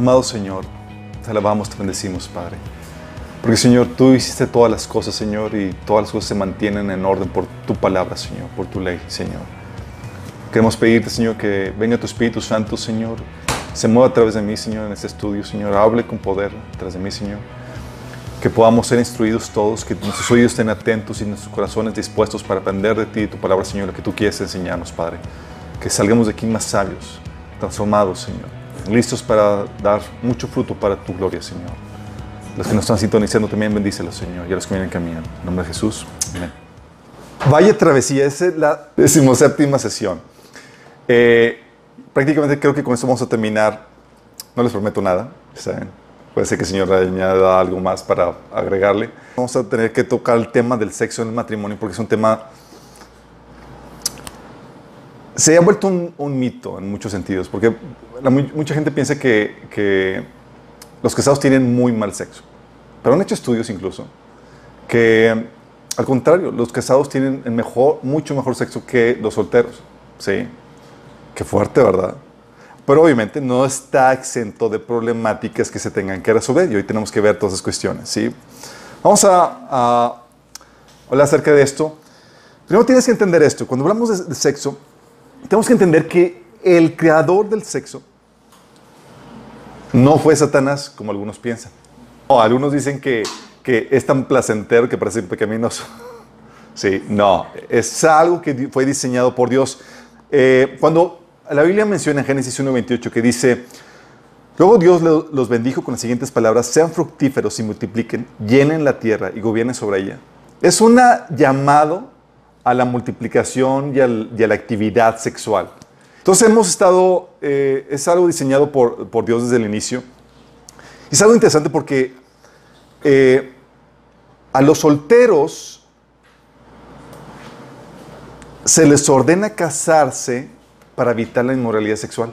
Amado Señor, te alabamos, te bendecimos, Padre. Porque, Señor, tú hiciste todas las cosas, Señor, y todas las cosas se mantienen en orden por tu palabra, Señor, por tu ley, Señor. Queremos pedirte, Señor, que venga tu Espíritu Santo, Señor, se mueva a través de mí, Señor, en este estudio, Señor. Hable con poder a través de mí, Señor. Que podamos ser instruidos todos, que nuestros oídos estén atentos y nuestros corazones dispuestos para aprender de ti y tu palabra, Señor, lo que tú quieres enseñarnos, Padre. Que salgamos de aquí más sabios, transformados, Señor. Listos para dar mucho fruto para tu gloria, Señor. Los que nos están sintonizando también bendícelos, Señor, y a los que vienen caminando. En nombre de Jesús. Amén. Vaya travesía, esa es la decimoséptima sesión. Eh, prácticamente creo que con esto vamos a terminar. No les prometo nada, ¿saben? Puede ser que el Señor añada algo más para agregarle. Vamos a tener que tocar el tema del sexo en el matrimonio porque es un tema... Se ha vuelto un, mito en muchos sentidos, porque mucha gente piensa que, que, los casados tienen muy mal sexo. Pero han hecho estudios incluso que, al contrario, los casados tienen el mejor, mucho mejor sexo que los solteros. ¿Sí? Qué fuerte, ¿verdad? pero obviamente no está exento de problemáticas que se tengan que resolver y hoy tenemos que ver todas esas cuestiones. ¿sí? Vamos a, hablar acerca de esto. Primero tienes que entender esto. Cuando hablamos de, sexo, tenemos que entender que el creador del sexo no fue Satanás como algunos piensan. algunos dicen que, que es tan placentero que parece pecaminoso. Sí, no, es algo que fue diseñado por Dios. Eh, cuando la Biblia menciona en Génesis 1.28 que dice, luego Dios los bendijo con las siguientes palabras, sean fructíferos y multipliquen, llenen la tierra y gobiernen sobre ella. Es un llamado a la multiplicación y, a la actividad sexual. Entonces hemos estado, eh, es algo diseñado por, Dios desde el inicio. Y es algo interesante porque eh, a los solteros se les ordena casarse para evitar la inmoralidad sexual.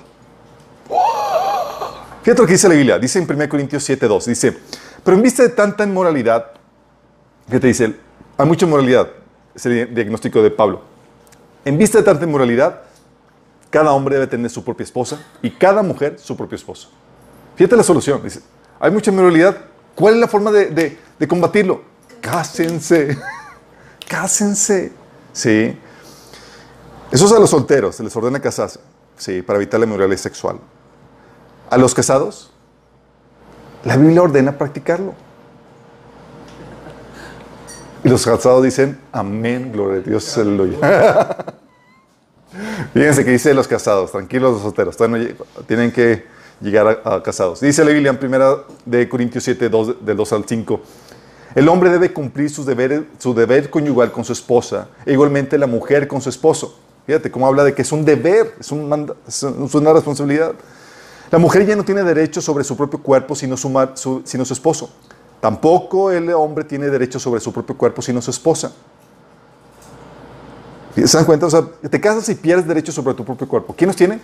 Fíjate lo que dice la Biblia. Dice en 1 Corintios 7.2. Dice, pero en vista de tanta inmoralidad, ¿qué te dice? Hay mucha inmoralidad. Es diagnóstico de Pablo. En vista de tanta inmoralidad, cada hombre debe tener su propia esposa y cada mujer su propio esposo. Fíjate la solución. Dice, hay mucha inmoralidad. ¿Cuál es la forma de, de combatirlo? Cásense. Cásense. Sí. Eso es a los solteros, se les ordena casarse, sí, para evitar la inmoralidad sexual. A los casados, la Biblia ordena practicarlo. Y los casados dicen, amén, gloria a Dios, aleluya. Fíjense que dice los casados, tranquilos los solteros, tienen que llegar a, casados. Dice la Biblia en primera de Corintios 7, 2, del 2 al 5. El hombre debe cumplir sus deberes, su deber conyugal con su esposa, e igualmente la mujer con su esposo. Fíjate cómo habla de que es un deber, es, una responsabilidad. La mujer ya no tiene derecho sobre su propio cuerpo sino su, sino su esposo. Tampoco el hombre tiene derecho sobre su propio cuerpo sino su esposa. ¿Se dan cuenta? O sea, te casas y pierdes derecho sobre tu propio cuerpo. ¿Quién los tiene?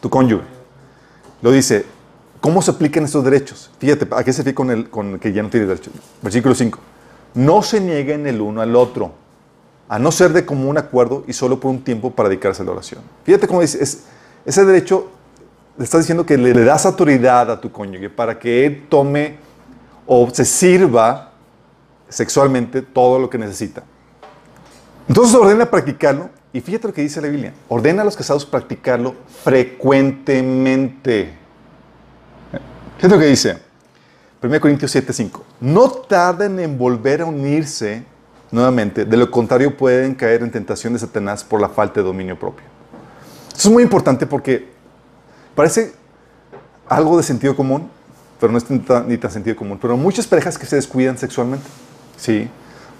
Tu cónyuge. Lo dice, ¿cómo se aplican estos derechos? Fíjate, ¿a qué se fija con el, con el que ya no tiene derecho? Versículo 5. No se nieguen el uno al otro a no ser de común acuerdo y solo por un tiempo para dedicarse a la oración. Fíjate cómo dice, ese derecho, le estás diciendo que le, das autoridad a tu cónyuge para que él tome o se sirva sexualmente todo lo que necesita. Entonces ordena practicarlo y fíjate lo que dice la Biblia, ordena a los casados practicarlo frecuentemente. Fíjate lo que dice 1 Corintios 7:5, no tarden en volver a unirse nuevamente. De lo contrario, pueden caer en tentación de Satanás por la falta de dominio propio. Esto es muy importante porque parece algo de sentido común, pero no es ni tan sentido común. Pero muchas parejas que se descuidan sexualmente. Sí.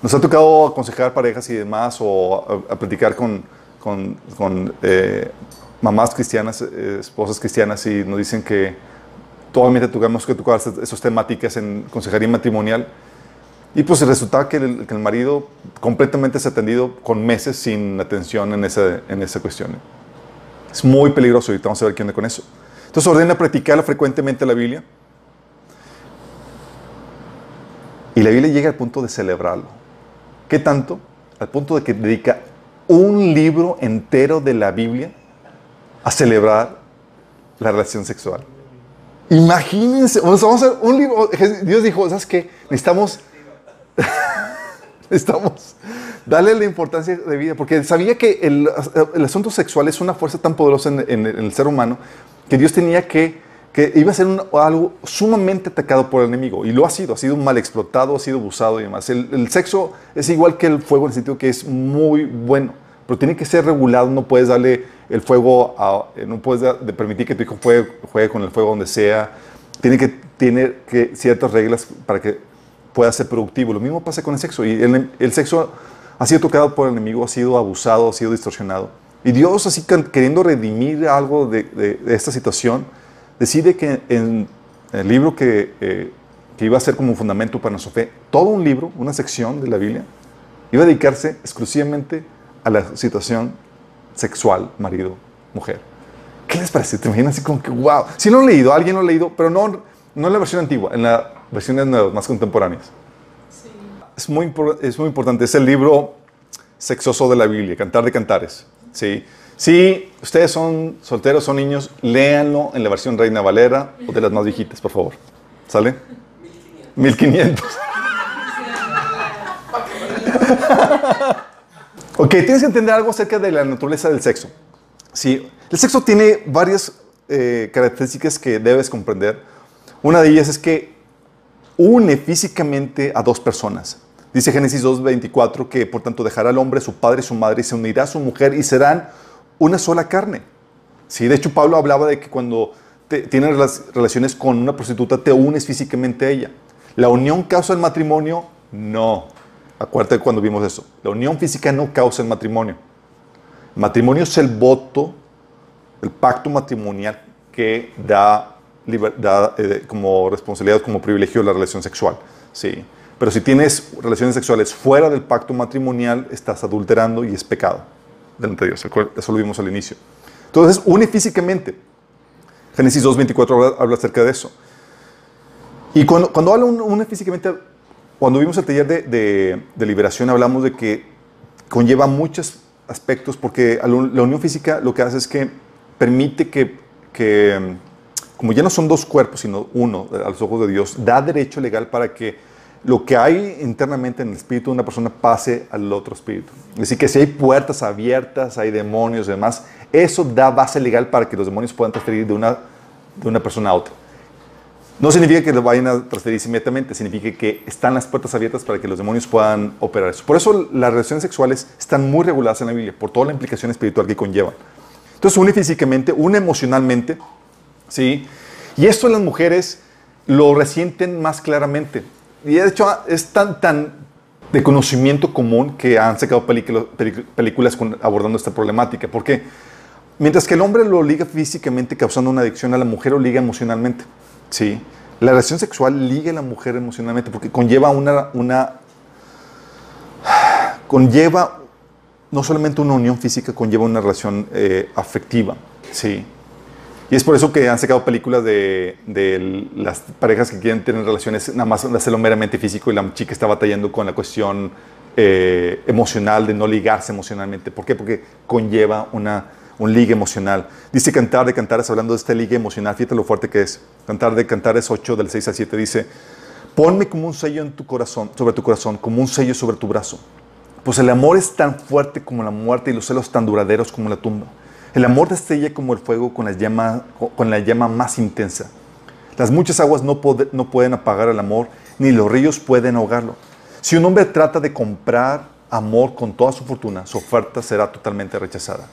Nos ha tocado aconsejar parejas y demás o a, platicar con, con, eh, mamás cristianas, eh, esposas cristianas y nos dicen que totalmente tuvimos que tocar esas temáticas en consejería matrimonial y pues resultaba que el, que el marido completamente se ha atendido con meses sin atención en esa, en esa cuestión. Es muy peligroso y vamos a ver qué onda con eso. Entonces ordena practicarla frecuentemente la Biblia. Y la Biblia llega al punto de celebrarlo. ¿Qué tanto? Al punto de que dedica un libro entero de la Biblia a celebrar la relación sexual. Imagínense, vamos a hacer un libro. Dios dijo, ¿sabes qué? Necesitamos, necesitamos darle la importancia de vida, porque sabía que el, asunto sexual es una fuerza tan poderosa en, el ser humano que Dios tenía que, que iba a ser algo sumamente atacado por el enemigo, y lo ha sido, ha sido mal explotado, ha sido abusado y demás. El, sexo es igual que el fuego en el sentido que es muy bueno, pero tiene que ser regulado, no puedes darle el fuego, eh, no puedes permitir que tu hijo juegue, con el fuego donde sea. Tiene que tener que, ciertas reglas para que pueda ser productivo. Lo mismo pasa con el sexo. Y el, sexo ha sido tocado por el enemigo, ha sido abusado, ha sido distorsionado. Y Dios, así queriendo redimir algo de, esta situación, decide que en el libro que, eh, que iba a ser como un fundamento para nuestra fe, todo un libro, una sección de la Biblia, iba a dedicarse exclusivamente a la situación sexual, marido, mujer. ¿Qué les parece? ¿Te imaginas así como que, wow? Si lo han leído, alguien lo ha leído, pero no, no en la versión antigua, en la versión nuevas, más contemporáneas. Sí. Es, muy, es muy importante, es el libro sexoso de la Biblia, Cantar de Cantares. ¿sí? Si ustedes son solteros, son niños, léanlo en la versión Reina Valera o de las más viejitas, por favor. ¿Sale? 1500. 1500. Ok, tienes que entender algo acerca de la naturaleza del sexo. Sí, el sexo tiene varias eh, características que debes comprender. Una de ellas es que une físicamente a dos personas. Dice Génesis 2.24 que por tanto dejará al hombre su padre y su madre y se unirá a su mujer y serán una sola carne. Sí, de hecho Pablo hablaba de que cuando tienes relaciones con una prostituta te unes físicamente a ella. ¿La unión causa el matrimonio? No. Acuérdate cuando vimos eso. La unión física no causa el matrimonio. El matrimonio es el voto, el pacto matrimonial que da, eh, como responsabilidad, como privilegio la relación sexual. Sí. Pero si tienes relaciones sexuales fuera del pacto matrimonial, estás adulterando y es pecado delante de Dios. Eso lo vimos al inicio. Entonces, une físicamente. Génesis 2.24 habla, acerca de eso. Y cuando, cuando habla une físicamente, cuando vimos el taller de, liberación hablamos de que conlleva muchos aspectos porque la unión física lo que hace es que permite que, como ya no son dos cuerpos, sino uno a los ojos de Dios, da derecho legal para que lo que hay internamente en el espíritu de una persona pase al otro espíritu. Es decir, que si hay puertas abiertas, hay demonios y demás, eso da base legal para que los demonios puedan transferir de una, de una persona a otra. No significa que lo vayan a transferirse inmediatamente, significa que están las puertas abiertas para que los demonios puedan operar eso. Por eso las relaciones sexuales están muy reguladas en la Biblia, por toda la implicación espiritual que conllevan. Entonces, une físicamente, une emocionalmente, ¿sí? Y esto las mujeres lo resienten más claramente. Y de hecho es tan, tan de conocimiento común que han sacado películas abordando esta problemática. Porque mientras que el hombre lo liga físicamente causando una adicción, a la mujer lo liga emocionalmente. Sí. La relación sexual liga a la mujer emocionalmente porque conlleva una, una conlleva no solamente una unión física, conlleva una relación eh, afectiva. Sí. Y es por eso que han sacado películas de, de, las parejas que quieren tener relaciones nada más hacerlo meramente físico y la chica está batallando con la cuestión eh, emocional, de no ligarse emocionalmente. ¿Por qué? Porque conlleva una un ligue emocional. Dice Cantar de Cantares, hablando de este ligue emocional, fíjate lo fuerte que es. Cantar de Cantares 8, del 6 al 7, dice, ponme como un sello en tu corazón, sobre tu corazón, como un sello sobre tu brazo. Pues el amor es tan fuerte como la muerte y los celos tan duraderos como la tumba. El amor destella como el fuego con la llama, con la llama más intensa. Las muchas aguas no, no pueden apagar el amor, ni los ríos pueden ahogarlo. Si un hombre trata de comprar amor con toda su fortuna, su oferta será totalmente rechazada.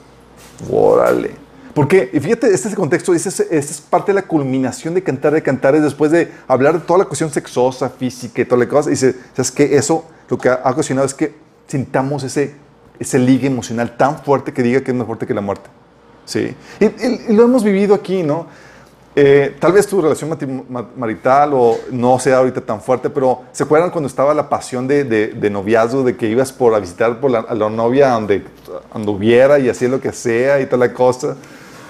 Órale. Porque, fíjate, este es el contexto, este es, este es parte de la culminación de Cantar de Cantares después de hablar de toda la cuestión sexosa, física y toda la cosa. Y dice, ¿sabes qué? Eso lo que ha ocasionado es que sintamos ese, ese ligue emocional tan fuerte que diga que es más fuerte que la muerte. Sí. y lo hemos vivido aquí, ¿no? Eh, tal vez tu relación marital o no sea ahorita tan fuerte, pero ¿se acuerdan cuando estaba la pasión de, de, noviazgo, de que ibas por a visitar por la, a la novia donde anduviera y hacía lo que sea y toda la cosa?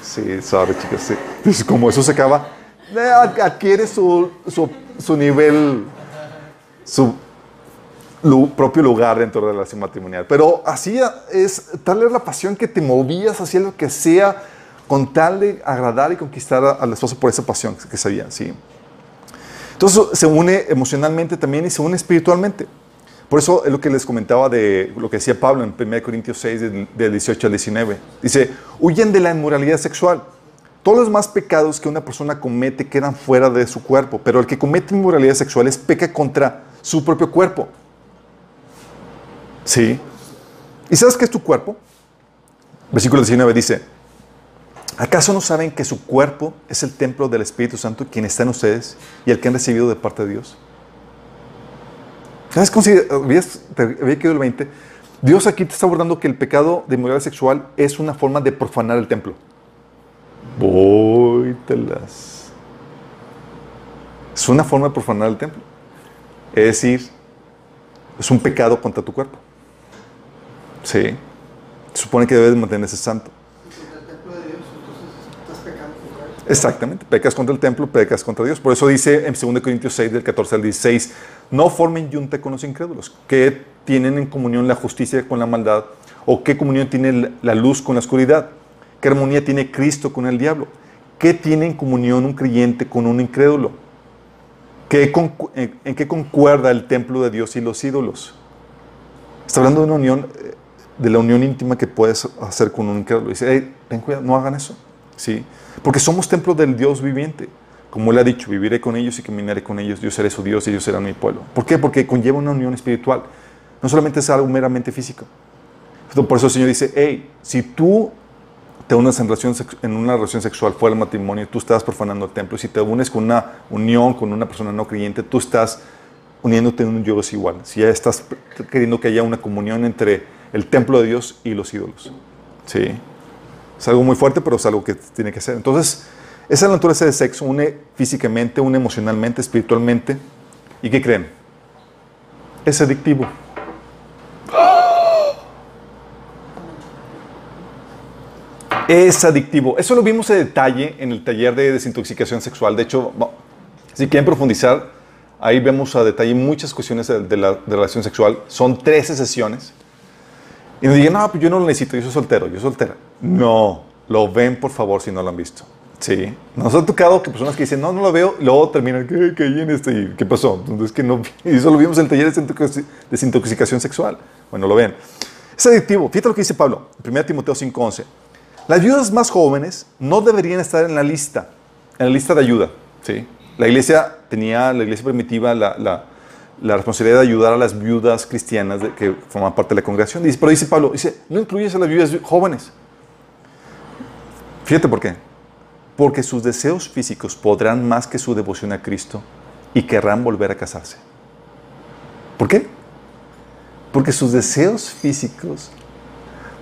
Sí, sorry chicas, sí. Entonces, como eso se acaba, eh, adquiere su, su, su nivel, su propio lugar dentro de la relación matrimonial. Pero así es tal vez la pasión que te movías, hacía lo que sea con tal de agradar y conquistar a, a la esposa por esa pasión que sabía, ¿sí? Entonces se une emocionalmente también y se une espiritualmente. Por eso es lo que les comentaba de lo que decía Pablo en 1 Corintios 6, del, del 18 al 19. Dice, huyen de la inmoralidad sexual. Todos los más pecados que una persona comete quedan fuera de su cuerpo, pero el que comete inmoralidad sexual es peca contra su propio cuerpo. ¿Sí? ¿Y sabes qué es tu cuerpo? Versículo 19 dice, ¿acaso no saben que su cuerpo es el templo del Espíritu Santo, quien está en ustedes y el que han recibido de parte de Dios? ¿Sabes cómo si te había quedado el 20? Dios aquí te está abordando que el pecado de inmoralidad sexual es una forma de profanar el templo. Vóytelas. Es una forma de profanar el templo. Es decir, es un pecado contra tu cuerpo. Sí. Supone que debes mantenerse santo. Exactamente. Pecas contra el templo, pecas contra Dios. Por eso dice en 2 Corintios 6, del 14 al 16, no formen yunta con los incrédulos, que tienen en comunión la justicia con la maldad, o qué comunión tiene la luz con la oscuridad, qué armonía tiene Cristo con el diablo, qué tiene en comunión un creyente con un incrédulo, ¿Qué en qué concuerda el templo de Dios y los ídolos. Está hablando de una unión, eh, de la unión íntima que puedes hacer con un incrédulo. Dice, hey, ten cuidado, no hagan eso. ¿Sí? Porque somos templo del Dios viviente. Como Él ha dicho, viviré con ellos y caminaré con ellos. Yo seré su Dios y ellos serán mi pueblo. ¿Por qué? Porque conlleva una unión espiritual. No solamente es algo meramente físico. Por eso el Señor dice, hey, si tú te unes en, relación en una relación sexual fuera del matrimonio, tú estás profanando el templo. Si te unes con una unión con una persona no creyente, tú estás uniéndote en un yugo desigual. Si ya estás queriendo que haya una comunión entre el templo de Dios y los ídolos. Sí. Es algo muy fuerte, pero es algo que tiene que ser. Entonces, esa naturaleza de sexo une físicamente, une emocionalmente, espiritualmente. ¿Y qué creen? Es adictivo. Es adictivo. Eso lo vimos en detalle en el taller de desintoxicación sexual. De hecho, si quieren profundizar, ahí vemos a detalle muchas cuestiones de la de relación sexual. Son 13 sesiones. Y nos digan, no, pues yo no lo necesito, yo soy soltero, yo soy soltera. No, lo ven por favor si no lo han visto. Sí. Nos ha tocado que personas que dicen, no, no lo veo, luego terminan, ¿qué, qué en este? ¿Y ¿Qué pasó? Entonces, que no, y eso lo vimos en el taller de desintoxi- desintoxicación sexual. Bueno, lo ven. Es adictivo. Fíjate lo que dice Pablo, 1 Timoteo 5:11. Las viudas más jóvenes no deberían estar en la lista, en la lista de ayuda. ¿sí? La iglesia tenía, la iglesia primitiva, la- la responsabilidad de ayudar a las viudas cristianas que forman parte de la congregación. Dice, pero dice Pablo, dice, no incluyes a las viudas jóvenes. Fíjate por qué. Porque sus deseos físicos podrán más que su devoción a Cristo y querrán volver a casarse. ¿Por qué? Porque sus deseos físicos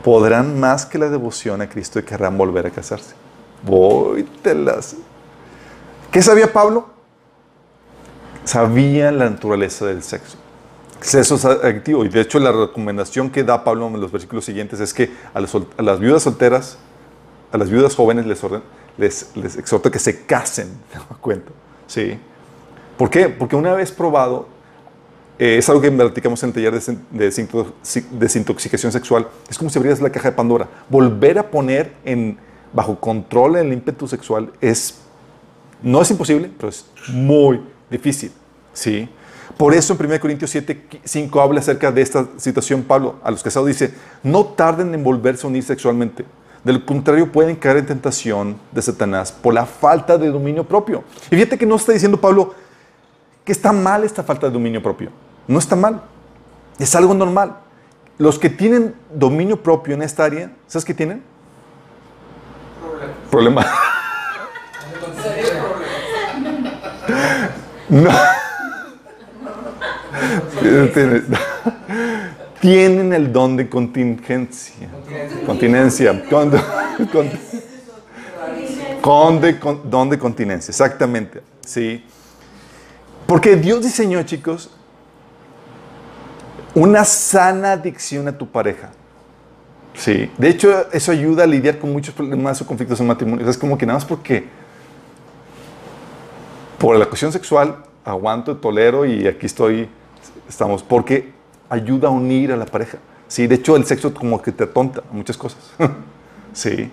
podrán más que la devoción a Cristo y querrán volver a casarse. Vóytelas. ¿Qué sabía Pablo? Sabía la naturaleza del sexo. Eso es adictivo. Y de hecho, la recomendación que da Pablo en los versículos siguientes es que a las, viudas solteras, a las viudas jóvenes les, orden- les, exhorta que se casen. ¿Te das cuenta? Sí. ¿Por qué? Porque una vez probado, eh, es algo que platicamos en el taller de, de desintoxi- desintoxicación sexual. Es como si abrieras la caja de Pandora. Volver a poner en, bajo control el ímpetu sexual es, no es imposible, pero es muy difícil. ¿sí? Por eso en 1 Corintios 7, 5 habla acerca de esta situación Pablo. A los casados dice, no tarden en volverse a unir sexualmente. Del contrario, pueden caer en tentación de Satanás por la falta de dominio propio. Y fíjate que no está diciendo Pablo que está mal esta falta de dominio propio. No está mal. Es algo normal. Los que tienen dominio propio en esta área, ¿sabes qué tienen? Problema. Problema. No. Tienen- Tienen el don de contingencia. Continencia. Con, con- con de- con- don de continencia. Exactamente. Sí. Porque Dios diseñó, chicos, una sana adicción a tu pareja. Sí. De hecho, eso ayuda a lidiar con muchos problemas o conflictos en matrimonio. Es como que nada más porque por la cuestión sexual aguanto, tolero y aquí estoy, estamos, porque ayuda a unir a la pareja. Sí, de hecho el sexo como que te atonta muchas cosas. sí.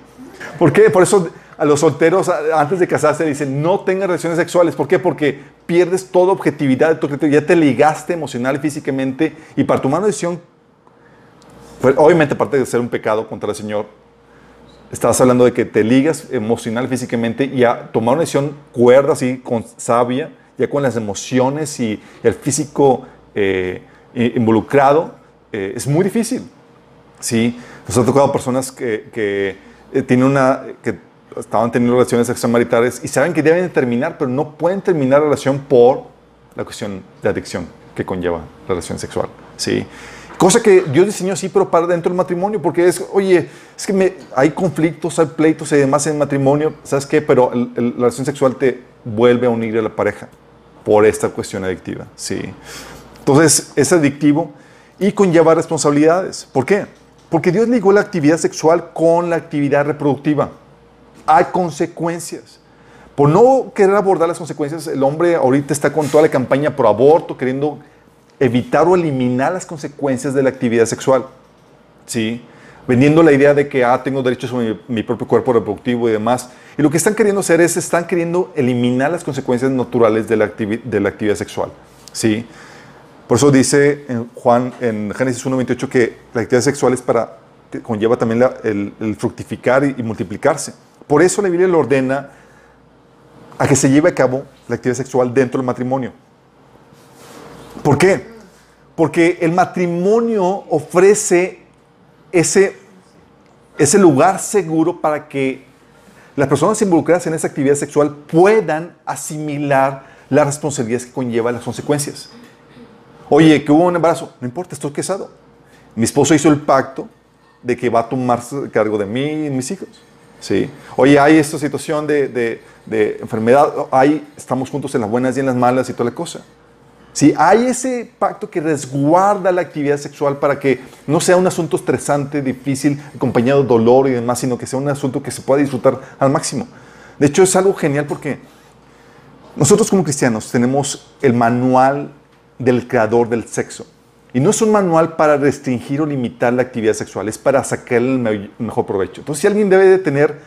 ¿Por qué? Por eso a los solteros antes de casarse dicen no tengan relaciones sexuales. ¿Por qué? Porque pierdes toda objetividad de tu criterio. Ya te ligaste emocional y físicamente y para tomar una decisión, pues, obviamente aparte de ser un pecado contra el Señor, estás hablando de que te ligas emocional físicamente y a tomar una decisión cuerda así, con sabia, ya con las emociones y el físico eh, involucrado, eh, es muy difícil. Sí, nos ha tocado personas que, eh, tienen una, que estaban teniendo relaciones extramaritales y saben que deben de terminar, pero no pueden terminar la relación por la cuestión de adicción que conlleva la relación sexual. Sí. Cosa que Dios diseñó así, pero para dentro del matrimonio, porque es, oye, es que me- hay conflictos, hay pleitos y demás en matrimonio, ¿sabes qué? Pero el- el- la relación sexual te vuelve a unir a la pareja por esta cuestión adictiva. Sí. Entonces, es adictivo y conlleva responsabilidades. ¿Por qué? Porque Dios ligó la actividad sexual con la actividad reproductiva. Hay consecuencias. Por no querer abordar las consecuencias, el hombre ahorita está con toda la campaña por aborto, queriendo evitar o eliminar las consecuencias de la actividad sexual. ¿Sí? Vendiendo la idea de que, ah, tengo derecho sobre mi, propio cuerpo reproductivo y demás. Y lo que están queriendo hacer es, están queriendo eliminar las consecuencias naturales de la, actividad sexual. ¿Sí? Por eso dice Juan, en Génesis 1.28, que la actividad sexual es para, conlleva también el, fructificar y, y multiplicarse. Por eso la Biblia le ordena a que se lleve a cabo la actividad sexual dentro del matrimonio. ¿Por qué? Porque el matrimonio ofrece ese, ese lugar seguro para que las personas involucradas en esa actividad sexual puedan asimilar las responsabilidades que conlleva las consecuencias. Oye, que hubo un embarazo, no importa, estoy casado. Mi esposo hizo el pacto de que va a tomarse cargo de mí y mis hijos. ¿Sí? Oye, hay esta situación de, de- de enfermedad, hay, estamos juntos en las buenas y en las malas y toda la cosa. ¿Sí? Hay ese pacto que resguarda la actividad sexual para que no sea un asunto estresante, difícil, acompañado de dolor y demás, sino que sea un asunto que se pueda disfrutar al máximo. De hecho, es algo genial porque nosotros como cristianos tenemos el manual del creador del sexo. Y no es un manual para restringir o limitar la actividad sexual, es para sacar el me- mejor provecho. Entonces, si alguien debe de tener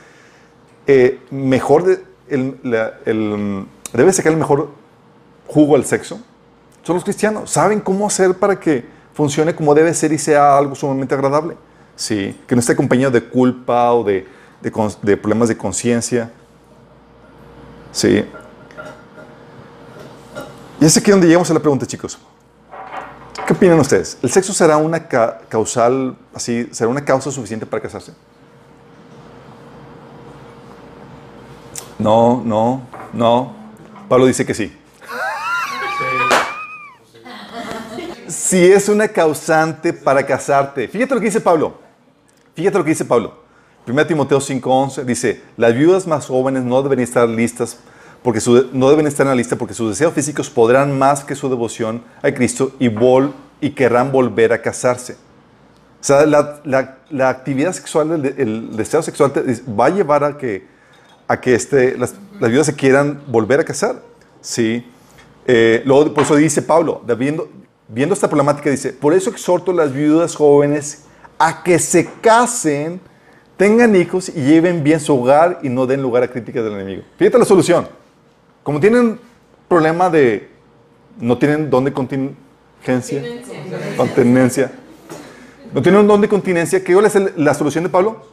eh, mejor, de- el- la- el- debe sacar el mejor jugo al sexo, son los cristianos. Saben cómo hacer para que funcione como debe ser y sea algo sumamente agradable. Sí, que no esté acompañado de culpa o de, de problemas de conciencia. Sí. Y es aquí donde llegamos a la pregunta, chicos. ¿Qué opinan ustedes? ¿El sexo será una ca- causal, así, será una causa suficiente para casarse? No, no, no. Pablo dice que sí. Si es una causante para casarte. Fíjate lo que dice Pablo. Fíjate lo que dice Pablo. 1 Timoteo 5:11 dice, las viudas más jóvenes no deben estar listas porque no deben estar en la lista porque sus deseos físicos podrán más que su devoción a Cristo y, vol- y querrán volver a casarse. O sea, la, la- actividad sexual, el, de- el deseo sexual va a llevar a que, a que este, las, viudas se quieran volver a casar. ¿sí? Eh, luego, por eso dice Pablo, de- viendo, esta problemática, dice, por eso exhorto a las viudas jóvenes a que se casen, tengan hijos y lleven bien su hogar y no den lugar a críticas del enemigo. Fíjate la solución. Como tienen problema de, no tienen don de contingencia, continencia, no tienen un don de continencia, ¿qué es la solución de Pablo?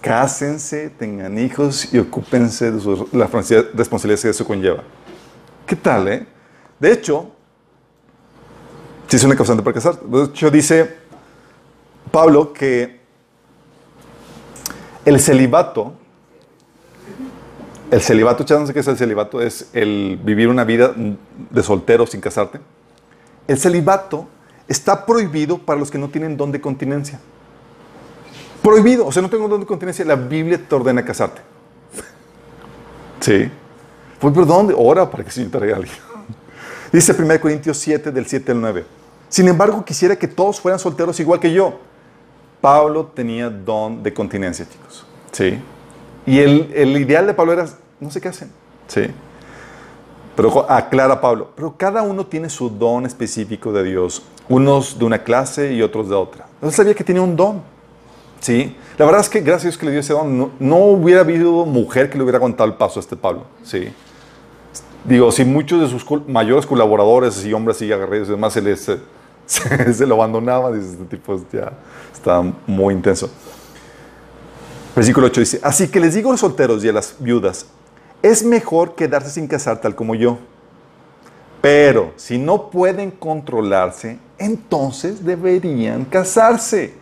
Cásense, tengan hijos y ocúpense de sus, las responsabilidades que eso conlleva. ¿Qué tal, eh? De hecho, si es una causante para casar. De hecho, dice Pablo que el celibato, el celibato, ¿ya no sé qué es el celibato? Es el vivir una vida de soltero sin casarte. El celibato está prohibido para los que no tienen don de continencia. Prohibido, o sea, no tengo don de continencia, la Biblia te ordena casarte. Sí. Pues, pero ¿dónde? Ora para que el Señor te regale. Dice 1 Corintios 7, del 7 al 9. Sin embargo, quisiera que todos fueran solteros igual que yo. Pablo tenía don de continencia, chicos. Sí. Y el, el ideal de Pablo era, no se casen. Sí. Pero aclara Pablo, pero cada uno tiene su don específico de Dios. Unos de una clase y otros de otra. Él sabía que tenía un don. Sí. La verdad es que gracias a Dios que le dio ese don, no, no hubiera habido mujer que le hubiera aguantado el paso a este Pablo. Sí. Digo, si muchos de sus mayores colaboradores y hombres y agarreros y demás se, les, se, lo abandonaban, dice, este tipo ya está muy intenso. Versículo 8 dice, así que les digo a los solteros y a las viudas, es mejor quedarse sin casar tal como yo. Pero si no pueden controlarse, entonces deberían casarse.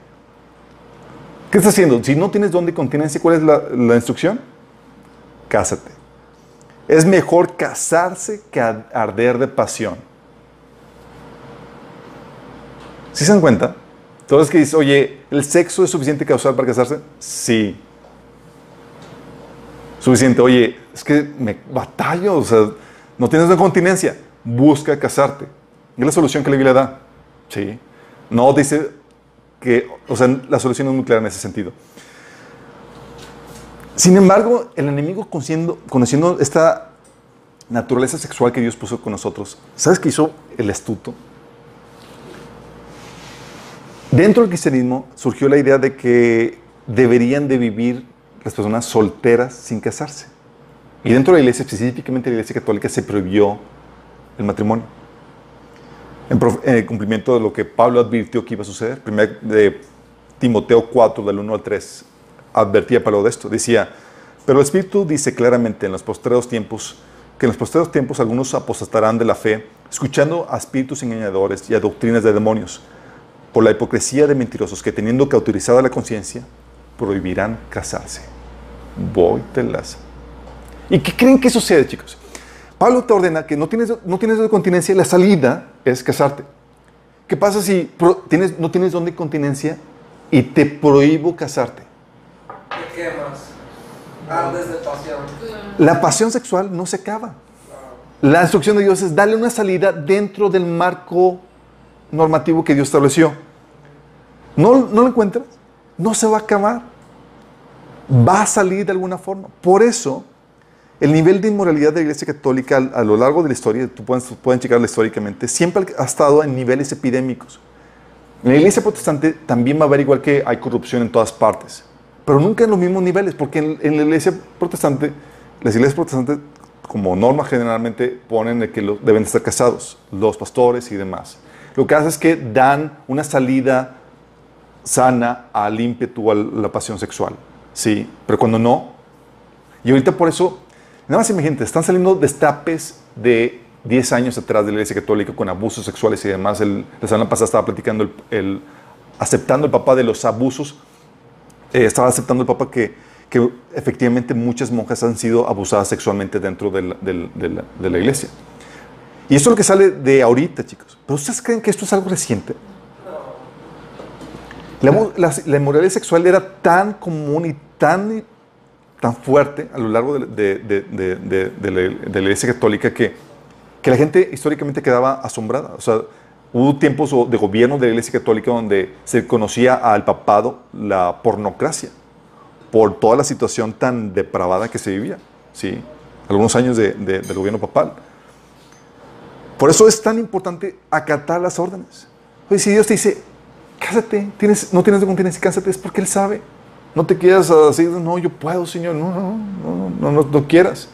¿Qué está haciendo? Si no tienes don de continencia, ¿cuál es la, la instrucción? Cásate. Es mejor casarse que arder de pasión. ¿Sí se dan cuenta? Todos que dicen, oye, ¿el sexo es suficiente causal para casarse? Sí. Suficiente. Oye, es que me batallo, o sea, no tienes una continencia. Busca casarte. Es la solución que la Biblia da. Sí. No dice que, o sea, la solución es muy clara en ese sentido. Sin embargo, el enemigo conociendo, conociendo esta naturaleza sexual que Dios puso con nosotros, ¿sabes qué hizo el astuto? Dentro del cristianismo surgió la idea de que deberían de vivir las personas solteras sin casarse. Y dentro de la iglesia, específicamente la iglesia católica, se prohibió el matrimonio. En, cumplimiento de lo que Pablo advirtió que iba a suceder. Primero de Timoteo 4, del 1 al 3, advertía Pablo de esto. Decía, pero el Espíritu dice claramente en los postreros tiempos que en los postreros tiempos algunos apostatarán de la fe, escuchando a espíritus engañadores y a doctrinas de demonios, por la hipocresía de mentirosos que teniendo cauterizada la conciencia, prohibirán casarse. Voy telas. ¿Y qué creen que sucede, chicos? Pablo te ordena que no tienes, no tienes continencia la salida es casarte. ¿Qué pasa si pro- tienes, no tienes don de continencia y te prohíbo casarte? Te quemas. Ardes de pasión. La pasión sexual no se acaba. La instrucción de Dios es darle una salida dentro del marco normativo que Dios estableció. ¿No, lo encuentras? No se va a acabar. Va a salir de alguna forma. Por eso, el nivel de inmoralidad de la Iglesia Católica a, lo largo de la historia, tú pueden, pueden checarla históricamente, siempre ha estado en niveles epidémicos. En la Iglesia Protestante también va a haber igual que hay corrupción en todas partes, pero nunca en los mismos niveles, porque en, la Iglesia Protestante, las iglesias protestantes como norma generalmente ponen que lo- deben estar casados, los pastores y demás. Lo que hace es que dan una salida sana al ímpetu, a la pasión sexual. Sí, pero cuando no, y ahorita por eso, nada más imagínate, están saliendo destapes de 10 años atrás de la Iglesia Católica con abusos sexuales y demás. El, la semana pasada estaba platicando, el, el- aceptando el papá de los abusos, eh, estaba aceptando el papá que, que efectivamente muchas monjas han sido abusadas sexualmente dentro de la, del- de la- de la iglesia. Y esto es lo que sale de ahorita, chicos. ¿Pero ustedes creen que esto es algo reciente? La, la, inmoralidad sexual era tan común y tan, tan fuerte a lo largo de, la, iglesia católica que, que la gente históricamente quedaba asombrada. O sea, hubo tiempos de gobierno de la iglesia católica donde se conocía al papado la pornocracia por toda la situación tan depravada que se vivía. ¿sí? Algunos años de- del gobierno papal. Por eso es tan importante acatar las órdenes. Oye, si Dios te dice, cásate, tienes, no tienes de continencia, cásate, es porque Él sabe. No te quieras así, no, yo puedo, Señor, no, no, no, no, no, no quieras.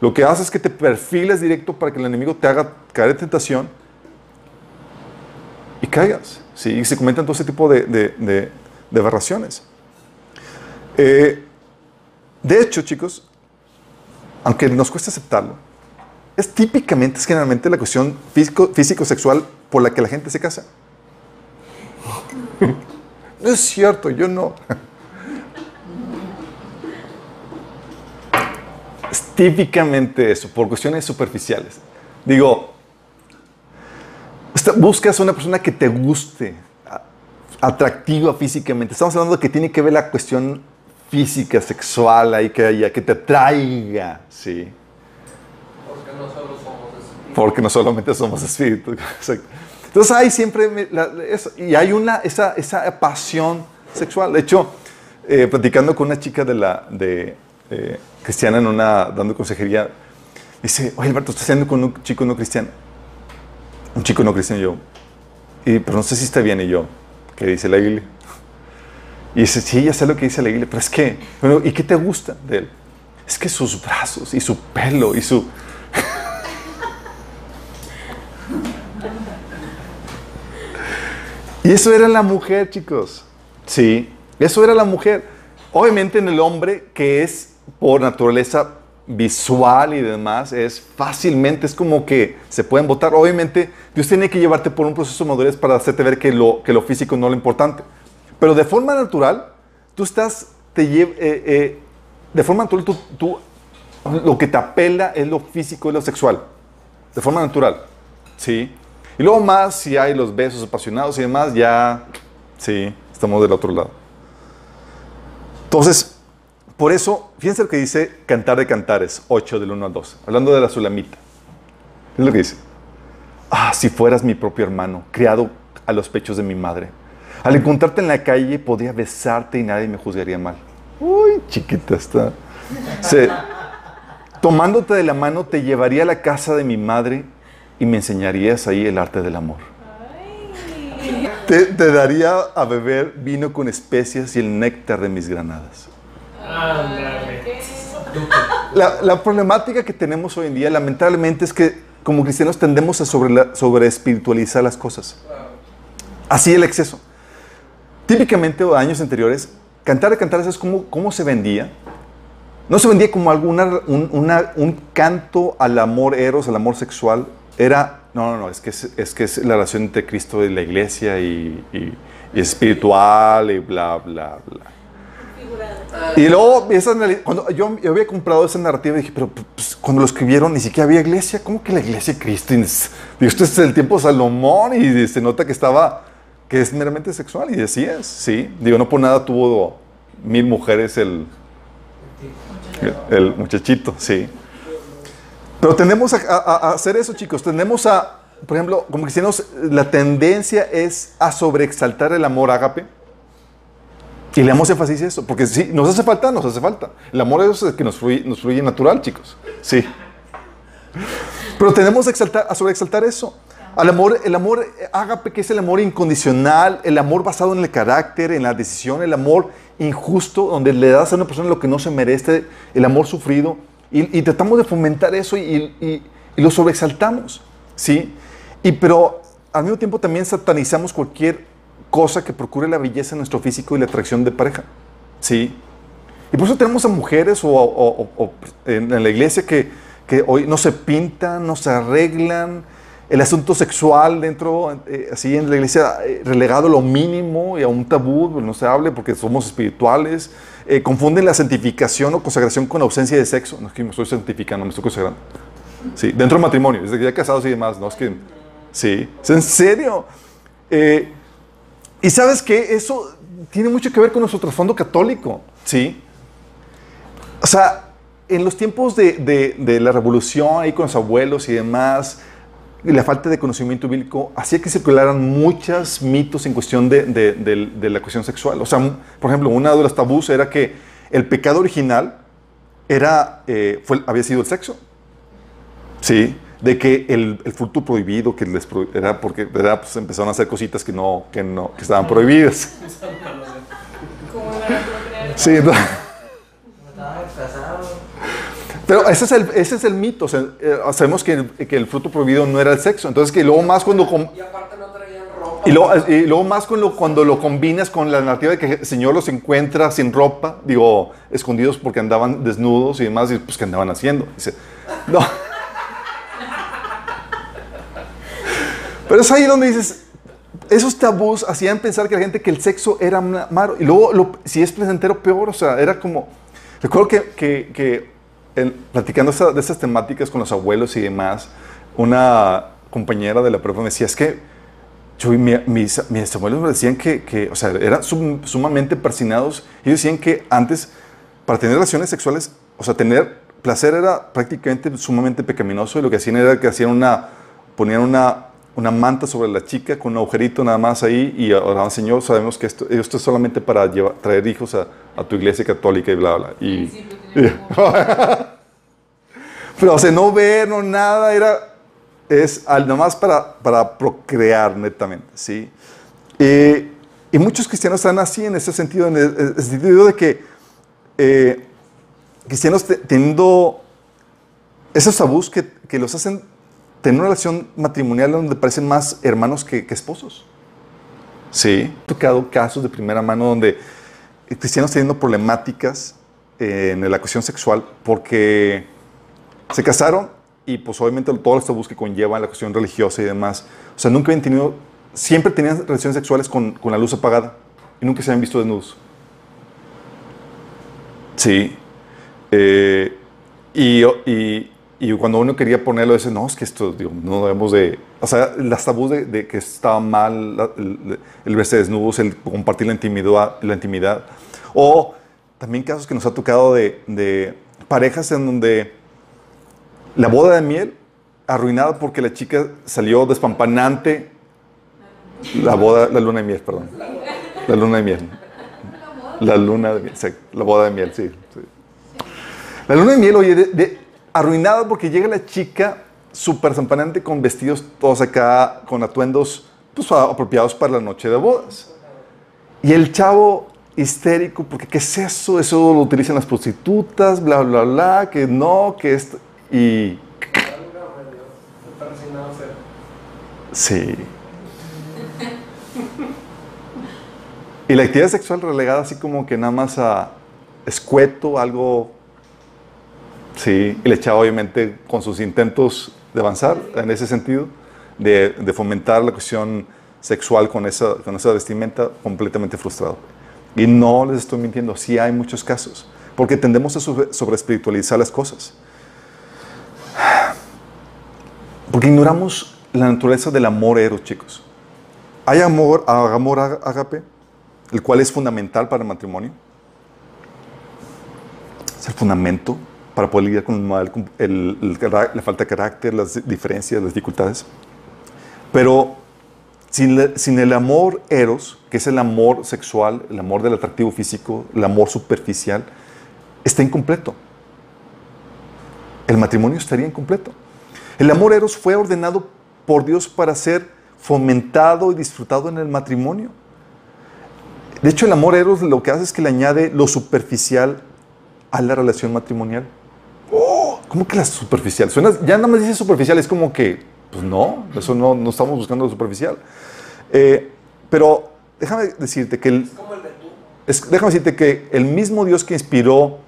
Lo que haces es que te perfiles directo para que el enemigo te haga caer en tentación y caigas. ¿sí? Y se comentan todo ese tipo de, de, de- aberraciones. Eh, de hecho, chicos, aunque nos cuesta aceptarlo, es típicamente, es generalmente la cuestión físico- físico-sexual por la que la gente se casa. No es cierto, yo no. Es típicamente eso, por cuestiones superficiales. Digo, buscas una persona que te guste, a- atractiva físicamente. Estamos hablando de que tiene que ver la cuestión física, sexual, ahí que que te atraiga, ¿sí? Porque no solo somos espíritus. Porque no solamente somos espíritus. Entonces hay siempre, la- eso, y hay una, esa, esa pasión sexual. De hecho, eh, platicando con una chica de la, de, eh, cristiana en una, dando consejería, dice, oye Alberto, estás haciendo con un chico no cristiano. Un chico no cristiano yo. Y, pero no sé si está bien y yo, que dice la Biblia. Y dice, sí, ya sé lo que dice la iglesia, pero es que, bueno, ¿y qué te gusta de él? Es que sus brazos y su pelo y su... y eso era la mujer, chicos. Sí, eso era la mujer. Obviamente en el hombre, que es por naturaleza visual y demás, es fácilmente, es como que se pueden votar. Obviamente, Dios tiene que llevarte por un proceso de madurez para hacerte ver que lo, que lo físico no es lo importante. Pero de forma natural, tú estás, te eh, eh, de forma natural, tú, tú, lo que te apela es lo físico y lo sexual. De forma natural. ¿Sí? Y luego más, si hay los besos apasionados y demás, ya, sí, estamos del otro lado. Entonces, por eso, fíjense lo que dice Cantar de Cantares, 8 del 1 al 2, hablando de la Sulamita. Es lo que dice. Ah, si fueras mi propio hermano, criado a los pechos de mi madre. Al encontrarte en la calle, podría besarte y nadie me juzgaría mal. Uy, chiquita está. tomándote de la mano, te llevaría a la casa de mi madre y me enseñarías ahí el arte del amor. Te, te, daría a beber vino con especias y el néctar de mis granadas. La, la, problemática que tenemos hoy en día, lamentablemente, es que como cristianos tendemos a sobre, sobre espiritualizar las cosas. Así el exceso. Típicamente, años anteriores, cantar de cantar es como cómo se vendía. No se vendía como alguna, un, una, un canto al amor eros, al amor sexual. Era, no, no, no, es que es, es que es la relación entre Cristo y la iglesia y, y, y espiritual y bla, bla, bla. Y luego, cuando yo, yo, había comprado esa narrativa, dije, pero pues, cuando lo escribieron ni siquiera había iglesia. ¿Cómo que la iglesia de Cristo? Digo, esto es el tiempo de Salomón y se nota que estaba, que es meramente sexual. Y así es, sí. Digo, no por nada tuvo mil mujeres el, el, muchachito, sí. Pero tendemos a, hacer eso, chicos. Tendemos a, por ejemplo, como cristianos, la tendencia es a sobreexaltar el amor ágape y le damos énfasis a eso, porque si nos hace falta, nos hace falta. El amor es el que nos fluye, natural, chicos. Sí. Pero tenemos a sobreexaltar eso. Al amor, el amor ágape, que es el amor incondicional, el amor basado en el carácter, en la decisión, el amor injusto, donde le das a una persona lo que no se merece, el amor sufrido. Y, tratamos de fomentar eso y, y, y, lo sobreexaltamos. ¿sí? Y, pero al mismo tiempo también satanizamos cualquier cosa que procure la belleza en nuestro físico y la atracción de pareja. ¿Sí? Y por eso tenemos a mujeres o, en, la iglesia que, que, hoy no se pintan, no se arreglan, el asunto sexual dentro, eh, así en la iglesia, eh, relegado a lo mínimo y a un tabú, pues, no se hable porque somos espirituales, eh, confunden la santificación o consagración con ausencia de sexo. No es que me estoy santificando, me estoy consagrando. Sí, dentro del matrimonio, desde que ya casados y demás, no es que. Sí, es en serio. Eh, y sabes que eso tiene mucho que ver con nuestro trasfondo católico, ¿sí? O sea, en los tiempos de, de, la revolución, ahí con los abuelos y demás, la falta de conocimiento bíblico hacía que circularan muchos mitos en cuestión de, de, la cuestión sexual. O sea, por ejemplo, una de los tabús era que el pecado original era, eh, fue, había sido el sexo. Sí de que el, el fruto prohibido que les era porque ¿verdad? Pues empezaron a hacer cositas que no que no que estaban prohibidas. sí, pero ese es el, ese es el mito. O sea, eh, sabemos que el, que el, fruto prohibido no era el sexo. Entonces, que luego más cuando. y aparte no traían ropa. Y luego, y luego más cuando, cuando lo combinas con la narrativa de que el Señor los encuentra sin ropa, digo, escondidos porque andaban desnudos y demás, y pues que andaban haciendo. Dice, no. Pero es ahí donde dices, esos tabús hacían pensar que la gente que el sexo era malo. Y luego, si es placentero, peor. O sea, era como... Recuerdo que, que, que platicando de esas temáticas con los abuelos y demás, una compañera de la prueba me decía, es que yo, mis, mis, abuelos me decían que, que o sea, eran sumamente persinados. Y decían que antes, para tener relaciones sexuales, o sea, tener placer era prácticamente sumamente pecaminoso. Y lo que hacían era que hacían una, ponían una una manta sobre la chica con un agujerito nada más ahí y oraban, Señor, sabemos que esto, esto es solamente para traer hijos a, a, tu iglesia católica y bla, bla. Y, Pero, o sea, no ver, no nada, era, es nada más para, para procrear netamente, ¿sí? y Y muchos cristianos están así en ese sentido, en el, el sentido de que eh, cristianos te- teniendo esos tabús que, que los hacen tener una relación matrimonial donde parecen más hermanos que, que esposos. Sí. He tocado casos de primera mano donde cristianos teniendo problemáticas eh, en la cuestión sexual porque se casaron y pues obviamente todos los tabús que conllevan la cuestión religiosa y demás. O sea, nunca habían tenido, siempre tenían relaciones sexuales con, con la luz apagada y nunca se habían visto desnudos. Sí. Eh, y, y, y cuando uno quería ponerlo, dice, no, es que esto, digo, no debemos de... O sea, las tabús de, de que estaba mal la- el, el verse desnudos, el compartir la intimidad, la intimidad. O también casos que nos ha tocado de, parejas en donde la boda de miel arruinada porque la chica salió despampanante. La boda, la luna de miel, perdón. La luna de miel. La luna de miel, sí, la boda de miel, sí. La luna de miel, oye, de- arruinada porque llega la chica súper zampanante con vestidos todos acá, con atuendos pues, apropiados para la noche de bodas. Y el chavo histérico, porque ¿qué es eso? Eso lo utilizan las prostitutas, bla, bla, bla, que no, que esto. Y sí. Y la actividad sexual relegada así como que nada más a escueto, algo... Sí, y el chavo obviamente con sus intentos de avanzar en ese sentido, de, de fomentar la cuestión sexual con esa, con esa vestimenta, completamente frustrado. Y no les estoy mintiendo, sí hay muchos casos, porque tendemos a sobre, espiritualizar las cosas. Porque ignoramos la naturaleza del amor eros, chicos. Hay amor, amor ágape, el cual es fundamental para el matrimonio. Es el fundamento para poder lidiar con el, el- el la falta de carácter, las diferencias, las dificultades. Pero sin, el amor eros, que es el amor sexual, el amor del atractivo físico, el amor superficial, está incompleto. El matrimonio estaría incompleto. El amor eros fue ordenado por Dios para ser fomentado y disfrutado en el matrimonio. De hecho, el amor eros lo que hace es que le añade lo superficial a la relación matrimonial. Oh, ¿Cómo que la superficial? Ya nada más dice superficial, es como que, pues no, eso no, no estamos buscando lo superficial. Eh, pero déjame decirte que el, es- déjame decirte que el mismo Dios que inspiró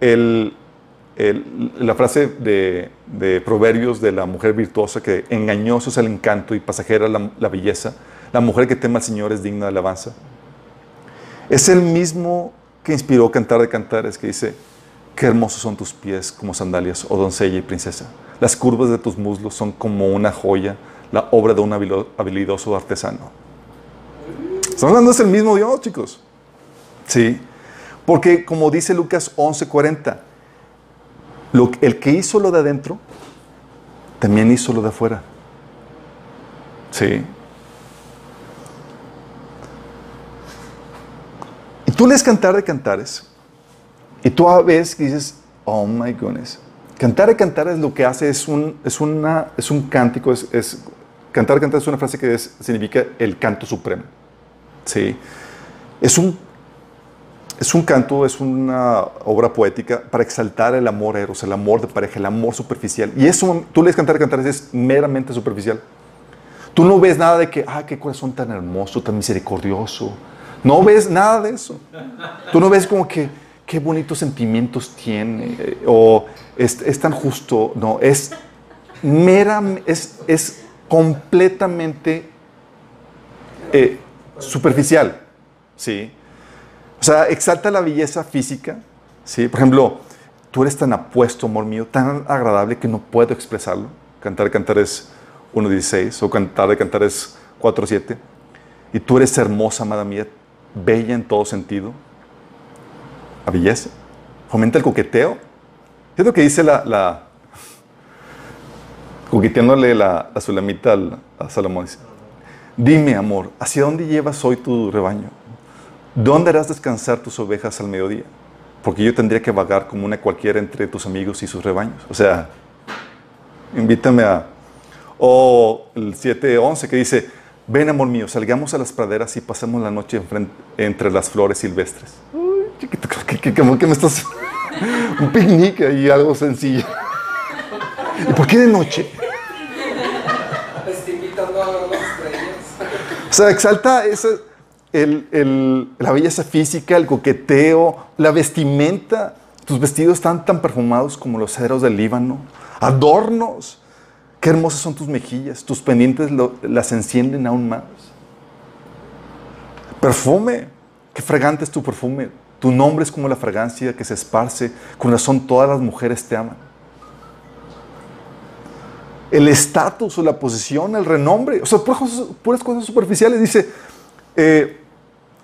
el- el- la frase de, de Proverbios de la mujer virtuosa que engañoso es el encanto y pasajera la, la belleza, la mujer que teme al Señor es digna de alabanza. Es el mismo que inspiró Cantar de Cantares que dice, qué hermosos son tus pies como sandalias, oh doncella y princesa. Las curvas de tus muslos son como una joya, la obra de un habilidoso artesano. Estamos hablando es el mismo Dios, chicos. Sí. Porque como dice Lucas 11:40, lo, el que hizo lo de adentro, también hizo lo de afuera. Sí. Y tú lees Cantar de Cantares, y tú ves que dices, oh my goodness. Cantar de Cantares lo que hace es un, es una, es un cántico, es, es- Cantar de Cantares es una frase que es- significa el canto supremo. Sí. Es un, es un canto, es una obra poética para exaltar el amor eros, el amor de pareja, el amor superficial. Y eso, tú lees Cantar de Cantares, es meramente superficial. Tú no ves nada de que, ah, qué corazón tan hermoso, tan misericordioso. No ves nada de eso. Tú no ves como que, qué bonitos sentimientos tiene, o es, es tan justo. No, es mera, es, es completamente eh, superficial. ¿sí? O sea, exalta la belleza física. ¿sí? Por ejemplo, tú eres tan apuesto, amor mío, tan agradable que no puedo expresarlo. Cantar, cantar es 1.16 o cantar de cantar es 4.7. Y tú eres hermosa, amada mía, bella en todo sentido. La belleza. Fomenta el coqueteo. Es lo que dice la... la coqueteándole la, la sulamita al- a Salomón. Dime, amor, ¿hacia dónde llevas hoy tu rebaño? ¿Dónde harás descansar tus ovejas al mediodía? Porque yo tendría que vagar como una cualquiera entre tus amigos y sus rebaños. O sea, invítame a... O el 7.11 que dice, Ven, amor mío, salgamos a las praderas y pasemos la noche entre las flores silvestres. Uy, chiquito, ¿qué, qué, qué- qué me estás...? Un picnic y algo sencillo. ¿Y por qué de noche? Invitando a. O sea, exalta esa- el- el- la belleza física, el coqueteo, la vestimenta. Tus vestidos están tan perfumados como los cedros del Líbano. Adornos. Qué hermosas son tus mejillas. Tus pendientes lo- las encienden aún más. Perfume. Qué fragante es tu perfume. Tu nombre es como la fragancia que se esparce. Con razón todas las mujeres te aman. El estatus o la posición, el renombre. O sea, puras cosas, superficiales. Dice, eh,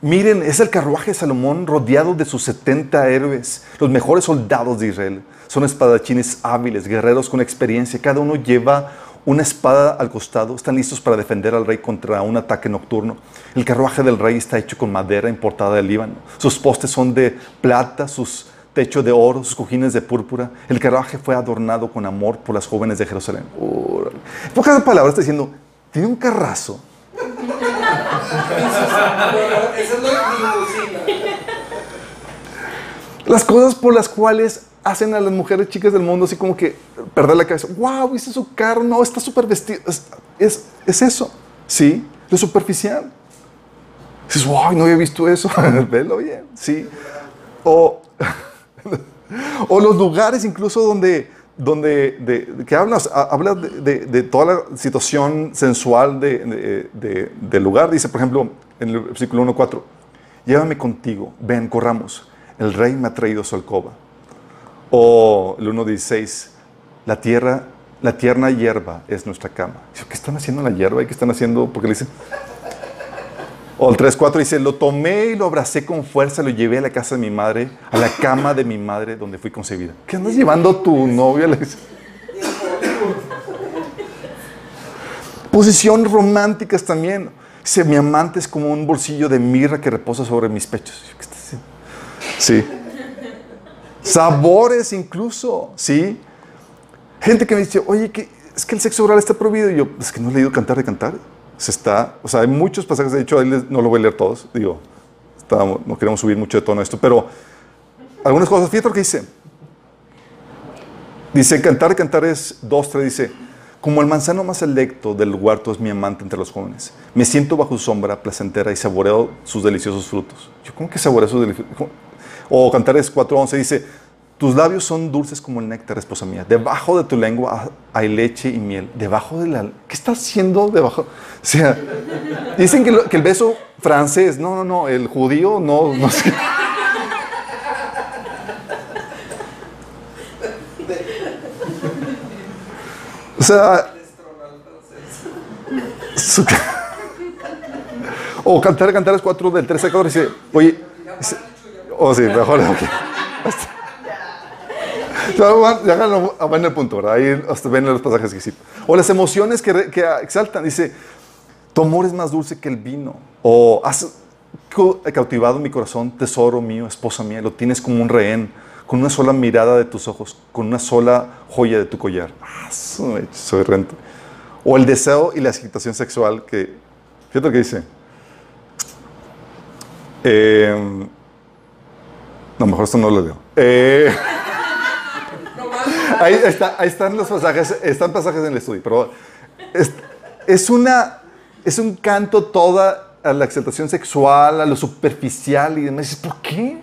miren, es el carruaje de Salomón rodeado de sus 70 héroes, los mejores soldados de Israel. Son espadachines hábiles, guerreros con experiencia. Cada uno lleva una espada al costado. Están listos para defender al rey contra un ataque nocturno. El carruaje del rey está hecho con madera importada del Líbano. Sus postes son de plata, sus techos de oro, sus cojines de púrpura. El carruaje fue adornado con amor por las jóvenes de Jerusalén. Pocas palabras está diciendo, tiene un carrazo. Esa es. Las cosas por las cuales hacen a las mujeres chicas del mundo así como que perder la cabeza. ¡Wow! ¿Viste su carro? No, está súper vestido. Es, es, es eso. Sí, lo superficial. Dices, wow, no había visto eso. Velo bien. Sí. O, o los lugares incluso donde, donde de, de- que hablas, ha- habla de, de- de toda la situación sensual de- de- de- del lugar. Dice, por ejemplo, en el versículo 1.4, llévame contigo, ven, corramos. El rey me ha traído su alcoba. O el 1.16, la tierra, la tierna hierba es nuestra cama. ¿Qué están haciendo en la hierba? ¿Y qué están haciendo? Porque le dicen... O el 3.4 dice, lo tomé y lo abracé con fuerza, lo llevé a la casa de mi madre, a la cama de mi madre donde fui concebida. ¿Qué andas llevando tu novia? Le dice. Posición románticas también. Dice, mi amante es como un bolsillo de mirra que reposa sobre mis pechos. ¿Qué? Sí. Sabores incluso, ¿sí? Gente que me dice, oye, es que el sexo oral está prohibido. Y yo, es que no he leído Cantar de Cantar. Se está, o sea, hay muchos pasajes, de hecho, ahí no lo voy a leer todos. Digo, no queremos subir mucho de tono a esto, pero algunas cosas, fíjate lo que dice. Dice, Cantar de Cantar es 2, 3, dice, como el manzano más selecto del huerto es mi amante entre los jóvenes. Me siento bajo su sombra placentera y saboreo sus deliciosos frutos. Yo, ¿cómo que saboreo sus deliciosos frutos? O Cantares 4.11 dice, tus labios son dulces como el néctar, esposa mía. Debajo de tu lengua hay leche y miel. Debajo de la... ¿Qué está haciendo debajo? O sea, dicen que, el beso francés, no, no, no, el judío, no, no sé. O sea, o cantar, cantar es 4 del 13 al 14 dice, oye, o sí, mejor, van- ya van al punto, ¿verdad? Ahí hasta ven los pasajes que sí. O las emociones que, que exaltan. Dice, tu amor es más dulce que el vino. O has cautivado mi corazón, tesoro mío, esposa mía. Lo tienes como un rehén, con una sola mirada de tus ojos, con una sola joya de tu collar. Ah, soy rento. O el deseo y la excitación sexual que, fíjate lo que dice. Eh, no, mejor esto no lo leo. Eh, ahí, está, ahí están los pasajes, están pasajes en el estudio, pero es, es una, es un canto toda a la exaltación sexual, a lo superficial y demás. Dices, ¿Por qué?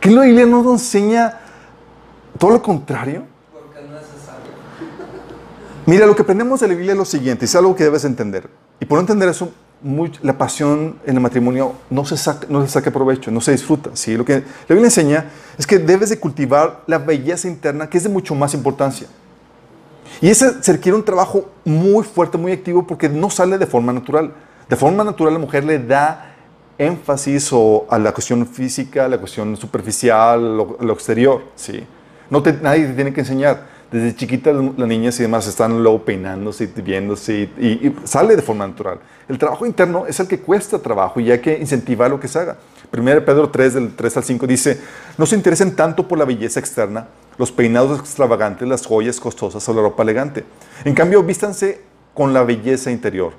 ¿Qué la Biblia no nos enseña todo lo contrario? Porque es necesario. Mira, lo que aprendemos de la Biblia es lo siguiente, es algo que debes entender. Y por no entender eso, muy- la pasión en el matrimonio no se, saca, no se saca provecho, no se disfruta. ¿sí? Lo que la Biblia enseña es que debes de cultivar la belleza interna, que es de mucho más importancia. Y ese se requiere un trabajo muy fuerte, muy activo, porque no sale de forma natural. De forma natural la mujer le da énfasis o a la cuestión física, a la cuestión superficial, lo, lo exterior. ¿sí? No te- nadie te tiene que enseñar. Desde chiquita las niñas y demás están luego peinándose y viéndose y, sale de forma natural. El trabajo interno es el que cuesta trabajo y hay que incentivar lo que se haga. 1 Pedro 3, del 3 al 5 dice, no se interesen tanto por la belleza externa, los peinados extravagantes, las joyas costosas o la ropa elegante. En cambio, vístanse con la belleza interior,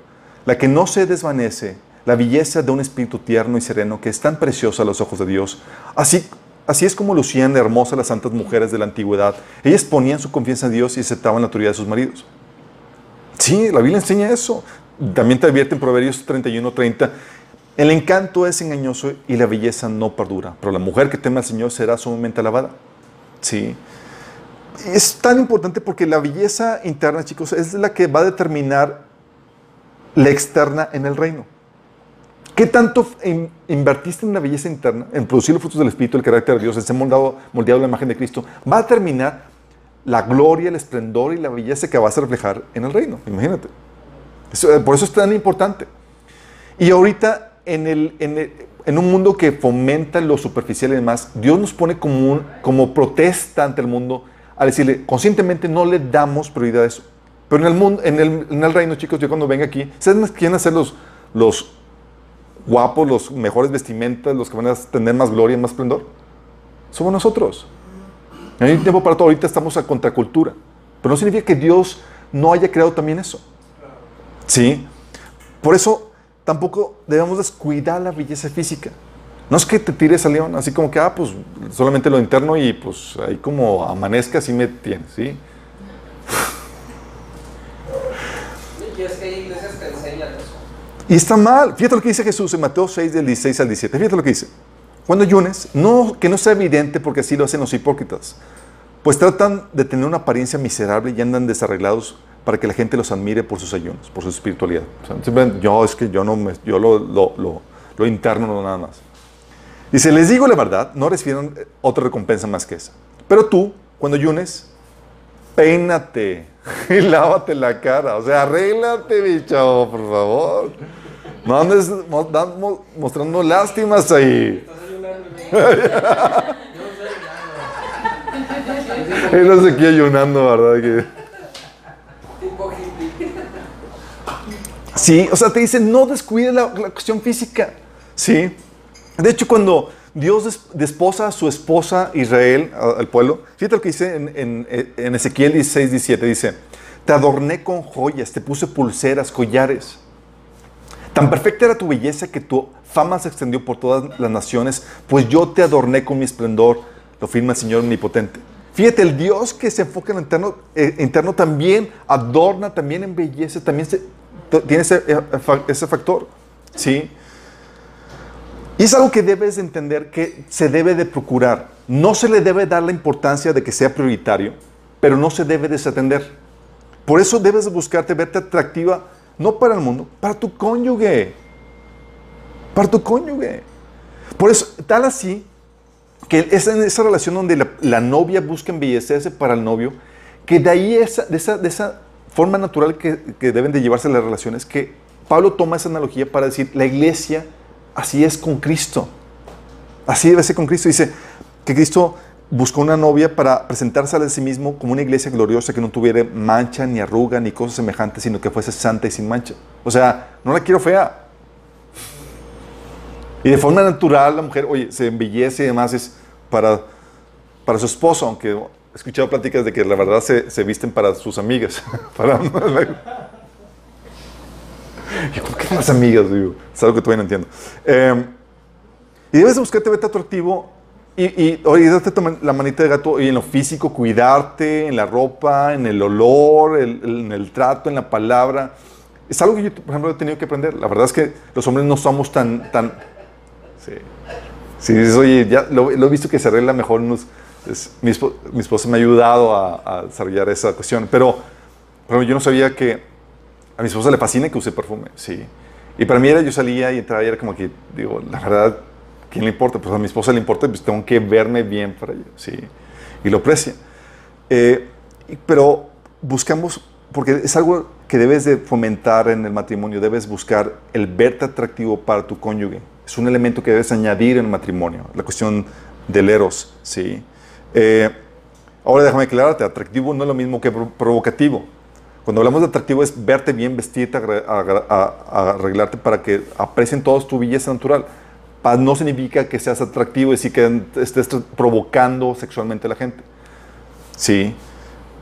la que no se desvanece, la belleza de un espíritu tierno y sereno que es tan preciosa a los ojos de Dios. Así, así es como lucían hermosas las santas mujeres de la antigüedad. Ellas ponían su confianza en Dios y aceptaban la autoridad de sus maridos. Sí, la Biblia enseña eso. También te advierte en Proverbios 31, 30. El encanto es engañoso y la belleza no perdura, pero la mujer que teme al Señor será sumamente alabada. Sí. Es tan importante porque la belleza interna, chicos, es la que va a determinar la externa en el reino. ¿Qué tanto in- invertiste en la belleza interna, en producir los frutos del Espíritu, el carácter de Dios, en ser moldado, moldeado la imagen de Cristo? Va a determinar la gloria, el esplendor y la belleza que vas a reflejar en el reino. Imagínate. Eh, por eso es tan importante. Y ahorita, en, el, en, el- en un mundo que fomenta lo superficial y demás, Dios nos pone como, un- como protesta ante el mundo a decirle, conscientemente no le damos prioridad a eso. Pero en el, mundo, en el, en el reino, chicos, yo cuando venga aquí, ¿sabes quién hacer los, los guapos, los mejores vestimentas, los que van a tener más gloria más esplendor? Somos nosotros. No hay tiempo para todo. Ahorita estamos a contracultura. Pero no significa que Dios no haya creado también eso. ¿Sí? Por eso tampoco debemos descuidar la belleza física. No es que te tires al león, así como que, ah, pues solamente lo interno y pues ahí como amanezca, así me tienes, ¿sí? Y es que hay iglesias que enseñan eso. Y está mal. Fíjate lo que dice Jesús en Mateo 6, del 16 al 17. Fíjate lo que dice. Cuando ayunes, no, que no sea evidente porque así lo hacen los hipócritas. Pues tratan de tener una apariencia miserable y andan desarreglados para que la gente los admire por sus ayunos, por su espiritualidad. O sea, yo es que yo no me, yo lo, lo, lo, lo interno no nada más. Dice, les digo la verdad, no recibieron eh, otra recompensa más que esa. Pero tú, cuando ayunes, peínate y lávate la cara. O sea, arréglate, mi chavo, por favor. No andes mostrando lástimas ahí. Él no se aquí ayunando, ¿verdad? Sí, o sea, te dice, no descuide la, la cuestión física. Sí. De hecho, cuando Dios des- desposa a su esposa Israel, al pueblo, fíjate lo que dice en, en- en Ezequiel 16, 17, dice, te adorné con joyas, te puse pulseras, collares. Tan perfecta era tu belleza que tu fama se extendió por todas las naciones, pues yo te adorné con mi esplendor, lo firma el Señor omnipotente. Fíjate, el Dios que se enfoca en lo interno, eh, interno también adorna, también embellece, también se- tiene ese, eh, fa- ese factor. ¿Sí? Y es algo que debes de entender que se debe de procurar. No se le debe dar la importancia de que sea prioritario, pero no se debe desatender. Por eso debes de buscarte verte atractiva, no para el mundo, para tu cónyuge. Para tu cónyuge. Por eso, tal así, que es en esa relación donde la, novia busca embellecerse para el novio, que de ahí esa, de, esa, de esa forma natural que, que deben de llevarse las relaciones, que Pablo toma esa analogía para decir, la iglesia así es con Cristo. Así debe ser con Cristo. Dice que Cristo buscó una novia para presentarse a sí mismo como una iglesia gloriosa que no tuviera mancha, ni arruga, ni cosas semejantes, sino que fuese santa y sin mancha. O sea, no la quiero fea. Y de forma natural la mujer, oye, se embellece y demás es para, para su esposo, aunque he escuchado pláticas de que la verdad se, se visten para sus amigas. para, ¿por qué las amigas? Digo, es algo que todavía no entiendo. Eh, y debes de buscarte verte atractivo y, y tu man- la manita de gato y en lo físico, cuidarte, en la ropa, en el olor, el- el- en el trato, en la palabra. Es algo que yo, por ejemplo, he tenido que aprender. La verdad es que los hombres no somos tan... tan sí. Sí, dices, oye, ya lo, lo he visto que se arregla mejor. unos- es- mi, espo- mi esposa me ha ayudado a, a desarrollar esa cuestión. Pero, pero yo no sabía que a mi esposa le fascina que use perfume, sí. Y para mí era, yo salía y entraba y era como que, digo, la verdad, ¿quién le importa? Pues a mi esposa le importa, pues tengo que verme bien para ella, sí. Y lo aprecia. Eh, pero buscamos, porque es algo que debes de fomentar en el matrimonio, debes buscar el verte atractivo para tu cónyuge. Es un elemento que debes añadir en el matrimonio, la cuestión del eros, sí. Eh, ahora déjame aclararte, atractivo no es lo mismo que pro- provocativo. Cuando hablamos de atractivo es verte bien, vestirte, arreglarte para que aprecien todos tu belleza natural. Paz no significa que seas atractivo y sí que estés provocando sexualmente a la gente. Sí.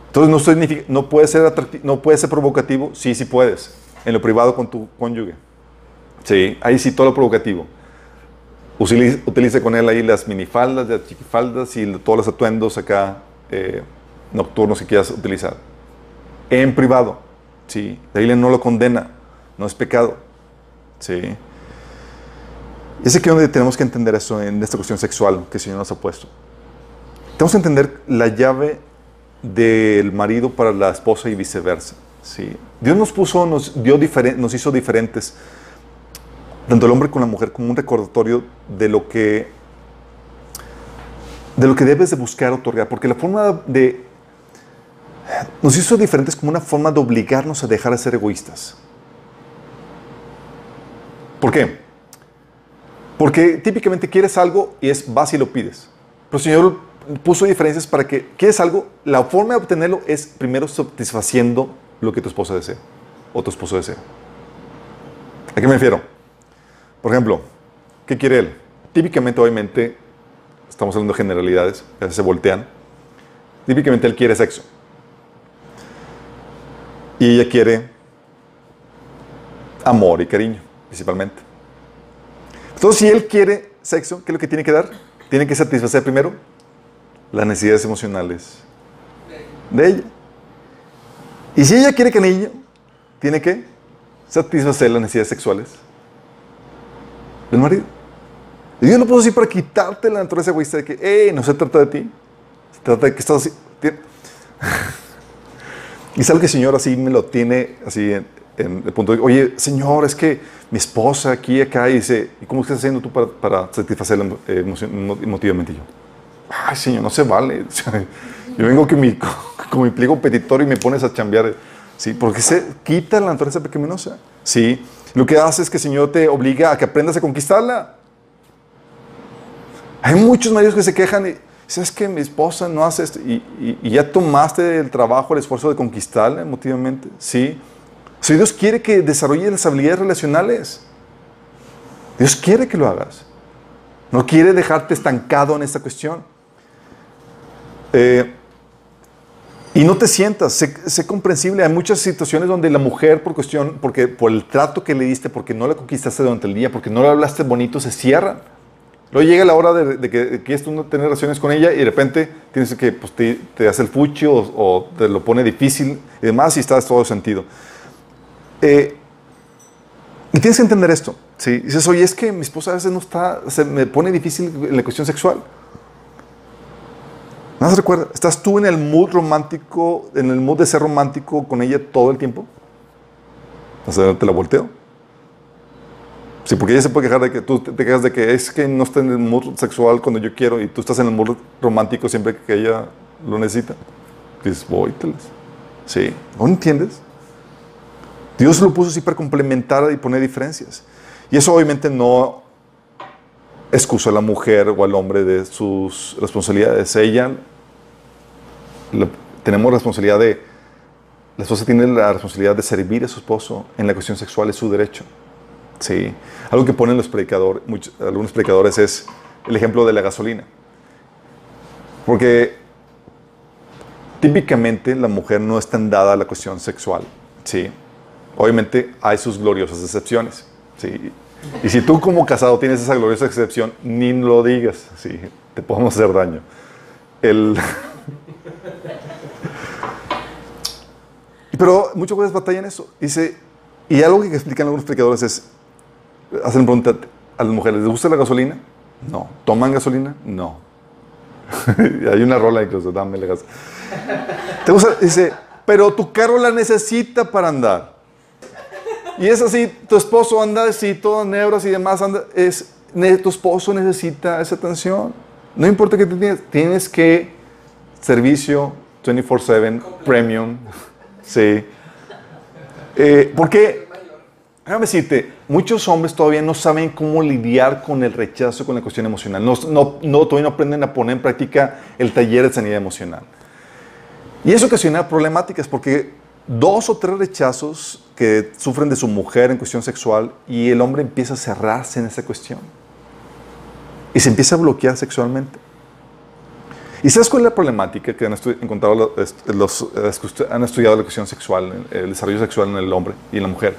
Entonces no, significa- no, puede ser atracti- no puede ser provocativo, sí, sí puedes. en lo privado con tu cónyuge. Sí, ahí sí todo lo provocativo. Utilice, utilice con él ahí las minifaldas, las chiquifaldas y todos los atuendos acá eh, nocturnos que quieras utilizar. En privado. Sí, la Biblia no lo condena, no es pecado. Sí. Y es aquí donde tenemos que entender eso en esta cuestión sexual que el Señor nos ha puesto. Tenemos que entender la llave del marido para la esposa y viceversa. ¿sí? Dios nos puso, nos, dio nos hizo diferentes, tanto el hombre como la mujer, como un recordatorio de lo que, de lo que debes de buscar otorgar. Porque la forma de... Nos hizo diferentes como una forma de obligarnos a dejar de ser egoístas. ¿Por qué? Porque típicamente quieres algo y es vas y lo pides. Pero el Señor puso diferencias para que quieres algo, la forma de obtenerlo es primero satisfaciendo lo que tu esposa desea o tu esposo desea. ¿A qué me refiero? Por ejemplo, ¿qué quiere él? Típicamente, obviamente, estamos hablando de generalidades, a veces se voltean. Típicamente él quiere sexo. Y ella quiere amor y cariño, principalmente. Entonces, si él quiere sexo, ¿qué es lo que tiene que dar? Tiene que satisfacer primero las necesidades emocionales de ella. Y si ella quiere que niño, tiene que satisfacer las necesidades sexuales del marido. Y Dios lo puso así para quitarte la naturaleza egoísta de que, hey, no se trata de ti, se trata de que estás así. y es que el Señor así me lo tiene así en, el punto de, oye, Señor, es que mi esposa aquí, acá, y dice, ¿y cómo estás haciendo tú para, para satisfacerla eh, emotivamente? yo, ay, Señor, no se vale. Yo vengo con mi, con mi pliego petitorio y me pones a chambear. ¿sí? Porque se quita la naturaleza pecaminosa. ¿sí? Lo que hace es que el Señor te obliga a que aprendas a conquistarla. Hay muchos maridos que se quejan y ¿sabes que mi esposa no hace esto? Y, y, ya tomaste el trabajo, el esfuerzo de conquistarla emotivamente. ¿sí? Si Dios quiere que desarrolles las habilidades relacionales. Dios quiere que lo hagas. No quiere dejarte estancado en esta cuestión. Eh, y no te sientas, sé, comprensible. Hay muchas situaciones donde la mujer, por cuestión, porque por el trato que le diste, porque no la conquistaste durante el día, porque no le hablaste bonito, se cierran. Luego llega la hora de, que quieres tú tener relaciones con ella y de repente tienes que pues, te, hace el fucho o, te lo pone difícil y demás y estás todo sentido. Eh, y tienes que entender esto. ¿sí? Dices, oye, es que mi esposa a veces no está, se me pone difícil la cuestión sexual. Nada más recuerda, ¿estás tú en el mood romántico, en el mood de ser romántico con ella todo el tiempo? Sea, te la volteo. Sí, porque ella se puede quejar de que tú te quejas de que es que no está en el mood sexual cuando yo quiero y tú estás en el mood romántico siempre que ella lo necesita. Dices, voy, Sí, ¿no entiendes? Dios lo puso así para complementar y poner diferencias. Y eso obviamente no excusa a la mujer o al hombre de sus responsabilidades. Ella, tenemos responsabilidad de, la esposa tiene la responsabilidad de servir a su esposo en la cuestión sexual, es su derecho. Sí. Algo que ponen los predicadores, algunos predicadores es el ejemplo de la gasolina. Porque típicamente la mujer no es tan dada a la cuestión sexual. Sí. Obviamente hay sus gloriosas excepciones. Sí. Y si tú como casado tienes esa gloriosa excepción, ni lo digas, sí, te podemos hacer daño. El... Pero muchas veces batallan eso. Dice, y algo que explican algunos predicadores es, hacen pregunta a las mujeres, ¿les gusta la gasolina? No. ¿Toman gasolina? No. Hay una rola incluso, dame la gas. ¿Te gusta? Dice, pero tu carro la necesita para andar. Y es así, tu esposo anda así, todo nebras y demás, anda, es, tu esposo necesita esa atención. No importa que tienes, tienes que servicio 24/7, premium, sí. Eh, porque, déjame decirte, muchos hombres todavía no saben cómo lidiar con el rechazo, con la cuestión emocional. No, no, no, todavía no aprenden a poner en práctica el taller de sanidad emocional. Y eso ocasiona problemáticas porque dos o tres rechazos que sufren de su mujer en cuestión sexual y el hombre empieza a cerrarse en esa cuestión. Y se empieza a bloquear sexualmente. ¿Y sabes cuál es la problemática que han encontrado los, que han estudiado la cuestión sexual, el desarrollo sexual en el hombre y en la mujer?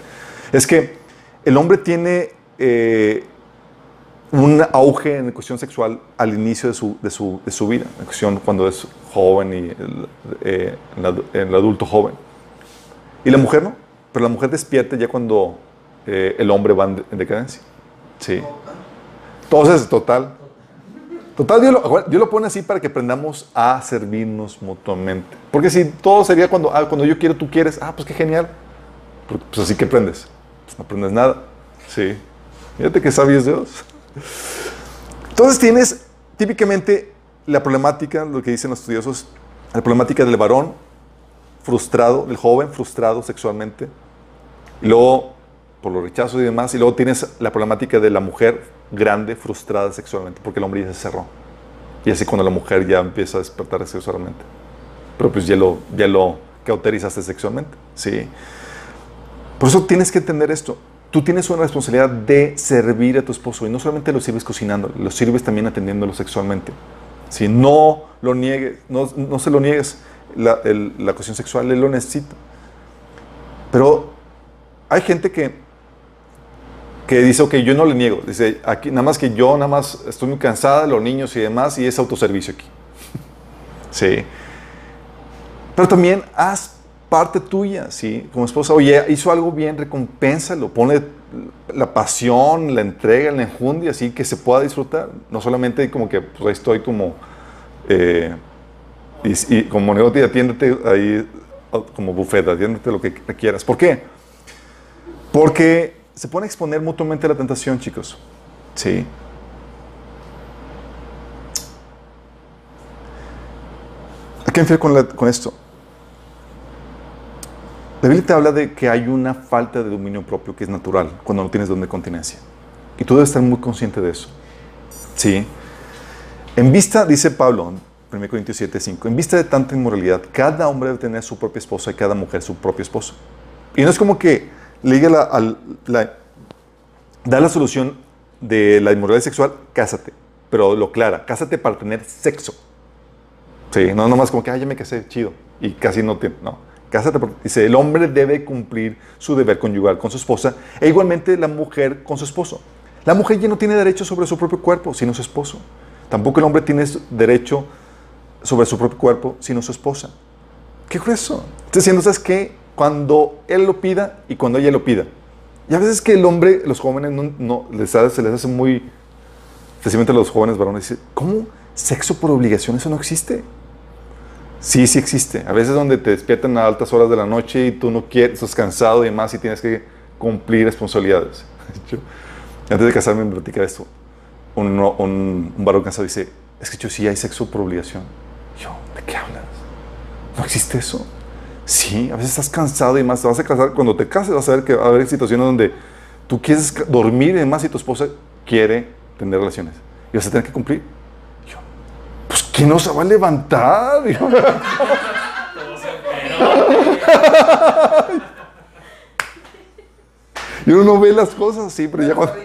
Es que el hombre tiene eh, un auge en la cuestión sexual al inicio de su, de su, de su vida, en cuestión cuando es joven y eh, en el adulto joven. Y la mujer no, pero la mujer despierta ya cuando eh, el hombre va en, de- en decadencia. Sí. Entonces, total. Total, Dios lo, Dios lo pone así para que aprendamos a servirnos mutuamente. Porque si todo sería cuando, ah, cuando yo quiero, tú quieres, ah, pues qué genial. Pues así que aprendes. Pues no aprendes nada. Sí. Fíjate que sabio es Dios. Entonces tienes típicamente la problemática, lo que dicen los estudiosos, la problemática del varón frustrado, del joven frustrado sexualmente, y luego por los rechazos y demás, y luego tienes la problemática de la mujer grande frustrada sexualmente, porque el hombre ya se cerró. Y así cuando la mujer ya empieza a despertar sexualmente. Pero pues ya lo, ya lo cauterizaste sexualmente, ¿sí? Por eso tienes que entender esto. Tú tienes una responsabilidad de servir a tu esposo y no solamente lo sirves cocinando, lo sirves también atendiéndolo sexualmente. Si no lo niegues, no, no se lo niegues, la, el- la cuestión sexual él lo necesita. Pero hay gente que, que dice, ok, yo no le niego. Dice, aquí, nada más que yo, nada más estoy muy cansada de los niños y demás, y es autoservicio aquí. sí. Pero también haz parte tuya, ¿sí? Como esposa, oye, hizo algo bien, recompénsalo, pone la pasión, la entrega, la enjundia, así que se pueda disfrutar. No solamente como que pues, ahí estoy como, eh, y, como negocio, atiéndete ahí como buffet, atiéndete lo que quieras. ¿Por qué? Porque se pone a exponer mutuamente la tentación, chicos. Sí. ¿A qué me con, esto? La Biblia te habla de que hay una falta de dominio propio que es natural cuando no tienes don de continencia. Y tú debes estar muy consciente de eso. Sí. En vista, dice Pablo, 1 Corintios 7, 5, en vista de tanta inmoralidad, cada hombre debe tener su propia esposa y cada mujer su propio esposo. Y no es como que le diga la, al- la- da la solución de la inmoralidad sexual, cásate. Pero lo clara, cásate para tener sexo. Sí, no nomás como que, ay, ya me casé, chido. Y casi no tiene, no. Cásate porque dice, el hombre debe cumplir su deber conyugal con su esposa e igualmente la mujer con su esposo. La mujer ya no tiene derecho sobre su propio cuerpo, sino su esposo. Tampoco el hombre tiene derecho sobre su propio cuerpo, sino su esposa. ¿Qué grueso? Está diciendo, ¿sabes qué? Cuando él lo pida y cuando ella lo pida. Y a veces que el hombre, los jóvenes, no, no- les hace- se les hace muy, especialmente a los jóvenes varones, dice, ¿cómo sexo por obligación? Eso no existe. Sí, sí existe. A veces donde te despiertan a altas horas de la noche y tú no quieres, estás cansado y demás y tienes que cumplir responsabilidades. Antes de casarme me platica esto. Un, un, un varón cansado dice, es que yo sí hay sexo por obligación. ¿De qué hablas? ¿No existe eso? Sí, a veces estás cansado y demás, te vas a casar. Cuando te cases vas a ver que va a haber situaciones donde tú quieres dormir y demás y tu esposa quiere tener relaciones. Y vas a tener que cumplir. Yo, pues ¿quién no se va a levantar? Y yo, Y uno no ve las cosas así, pero ya cuando...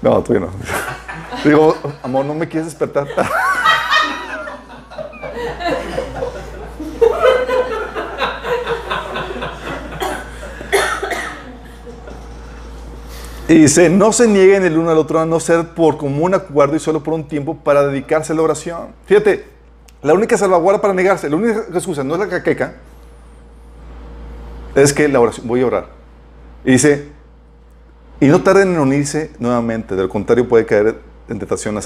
No, todavía no. Digo, amor, no me quieres despertar. Y dice, no se nieguen el uno al otro a no ser por común acuerdo y solo por un tiempo para dedicarse a la oración. Fíjate, la única salvaguarda para negarse, la única excusa no es la caqueca, es que la oración, voy a orar. Y dice, y no tarden en unirse nuevamente, del contrario puede caer en tentación,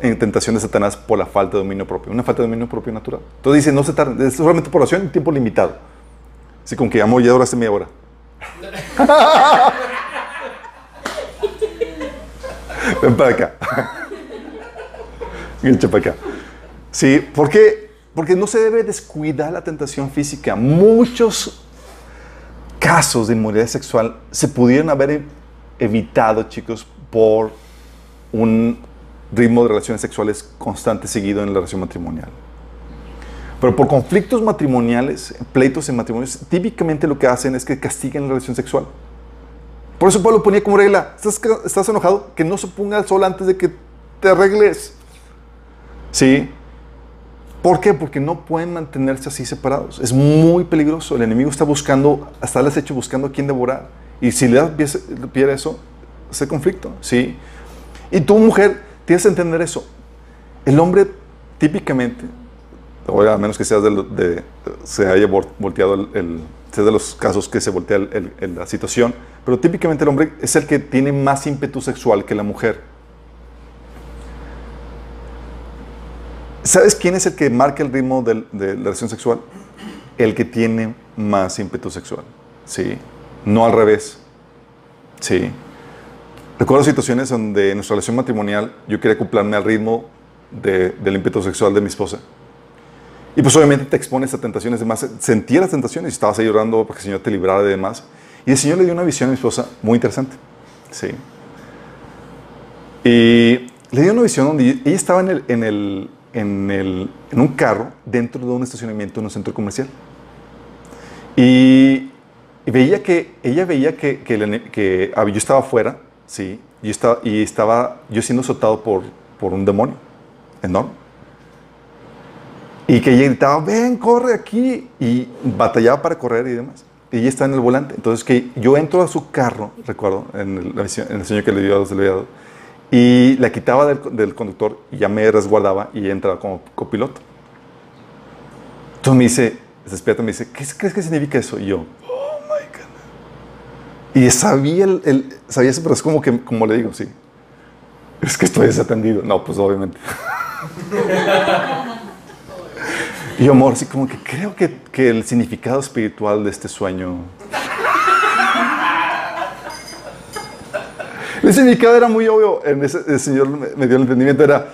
en tentación de Satanás por la falta de dominio propio, una falta de dominio propio natural. Entonces dice, no se tarden, es solamente por oración tiempo limitado. Así como que, amor, ya oraste media hora. Ven para acá. Echa para acá. Sí, ¿por qué? Porque no se debe descuidar la tentación física. Muchos casos de inmoralidad sexual se pudieron haber evitado, chicos, por un ritmo de relaciones sexuales constante seguido en la relación matrimonial. Pero por conflictos matrimoniales, pleitos en matrimonios, típicamente lo que hacen es que castigan la relación sexual. Por eso Pablo ponía como regla, ¿estás, enojado? Que no se ponga el sol antes de que te arregles. ¿Sí? ¿Por qué? Porque no pueden mantenerse así separados. Es muy peligroso. El enemigo está buscando, hasta les hecho buscando a quién devorar. Y si le das pie eso, ese conflicto, ¿sí? Y tú, mujer, tienes que entender eso. El hombre, típicamente, o a menos que seas de, de- se haya vol- volteado el, de los casos que se voltea la situación, pero típicamente el hombre es el que tiene más ímpetu sexual que la mujer. ¿Sabes quién es el que marca el ritmo de, la relación sexual? El que tiene más ímpetu sexual. Sí. No al revés. Sí. Recuerdo situaciones donde en nuestra relación matrimonial yo quería acoplarme al ritmo de- del ímpetu sexual de mi esposa. Y pues obviamente te expones a tentaciones de más. Sentía las tentaciones y estabas ahí llorando para que el Señor te librara de demás. Y el Señor le dio una visión a mi esposa muy interesante. Sí. Y le dio una visión donde ella estaba en, el, en, el, en, el, en un carro dentro de un estacionamiento en un centro comercial. Y, veía que, ella veía que, que ah, yo estaba afuera, sí, y estaba, y estaba yo siendo azotado por, por un demonio enorme. Y que ella gritaba, ven, corre aquí. Y batallaba para correr y demás. Y ella está en el volante. Entonces que yo entro a su carro, recuerdo, en el, en el sueño que le dio a los delegados, y la quitaba del, del conductor y ya me resguardaba y entraba como copiloto. Entonces me dice, despierta me dice, ¿qué crees que significa eso? Y yo. Y sabía, el, el- sabía eso, pero es como que, como le digo, sí. Es que estoy desatendido. No, pues obviamente. Y yo, amor, así como que creo que, que el significado espiritual de este sueño. El significado era muy obvio. El Señor me, dio el entendimiento. Era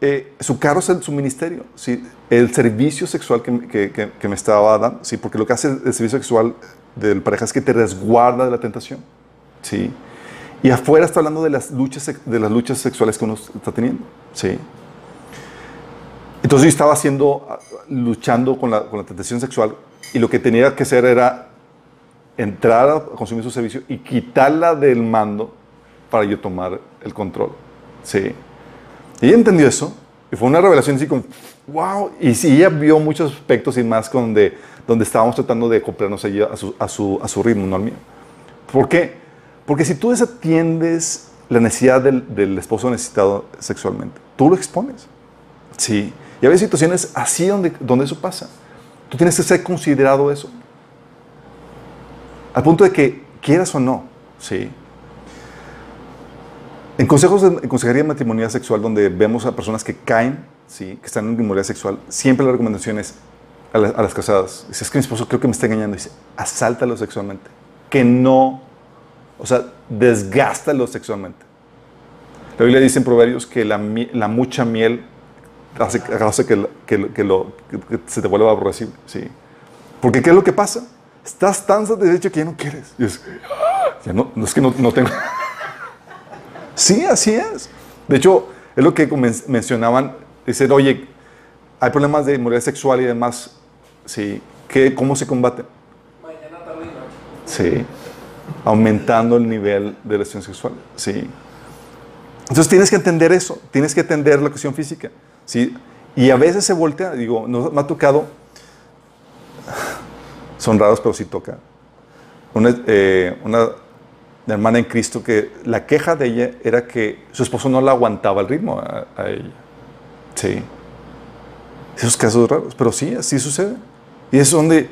eh, su carro es el- su ministerio. ¿sí? El servicio sexual que- que- que me estaba dando. ¿sí? Porque lo que hace el servicio sexual de la pareja es que te resguarda de la tentación. ¿sí? Y afuera está hablando de las luchas, de las luchas sexuales que uno está teniendo. ¿sí? Entonces yo estaba haciendo, ah, luchando con la, con la tentación sexual y lo que tenía que hacer era entrar a consumir su servicio y quitarla del mando para yo tomar el control. Sí. Y ella entendió eso y fue una revelación así como, wow. Y sí, ella vio muchos aspectos y más donde, donde estábamos tratando de acoplarnos a, ella, a, su, a, su, a su ritmo, no al mío. ¿Por qué? Porque si tú desatiendes la necesidad del, del esposo necesitado sexualmente, tú lo expones. Sí. Y hay situaciones así donde, donde eso pasa. Tú tienes que ser considerado eso. Al punto de que quieras o no. Sí. En consejos en consejería matrimonial sexual, donde vemos a personas que caen, ¿sí? que están en inmoralidad sexual, siempre la recomendación es a, la- a las casadas. Dice, es que mi esposo creo que me está engañando. Dice, asáltalo sexualmente. Que no, o sea, desgástalo sexualmente. La Biblia dice en Proverbios que la, mucha miel hace, que, que que que se te vuelva aborrecible. ¿sí? Porque ¿qué es lo que pasa? Estás tan satisfecho que ya no quieres. Y es, "Ah, ya no, no es que no, no tengo. sí, así es. De hecho, es lo que men- mencionaban. Dicen, oye, hay problemas de inmoralidad sexual y demás. Sí. ¿Qué, ¿Cómo se combaten? Mañana, tarde. Sí. Aumentando el nivel de lesión sexual. Sí. Entonces tienes que entender eso. Tienes que entender la cuestión física. Sí. Y a veces se voltea. Digo, no, me ha tocado. Son raros, pero sí toca. Una, eh, una hermana en Cristo que la queja de ella era que su esposo no la aguantaba el ritmo a, a ella. Sí. Esos casos raros. Pero sí, así sucede. Y es donde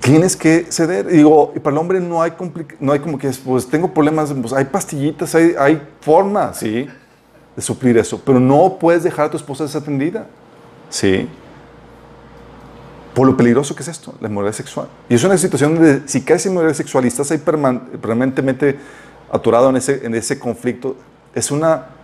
tienes que ceder. Y digo, y para el hombre no hay, no hay como que, pues tengo problemas, pues hay pastillitas, hay, hay formas, ¿sí? De suplir eso. Pero no puedes dejar a tu esposa desatendida, ¿sí? Por lo peligroso que es esto, la inmoralidad sexual. Y es una situación donde si caes en inmoralidad sexual y estás ahí perman- permanentemente atorado en ese, en ese conflicto, es una...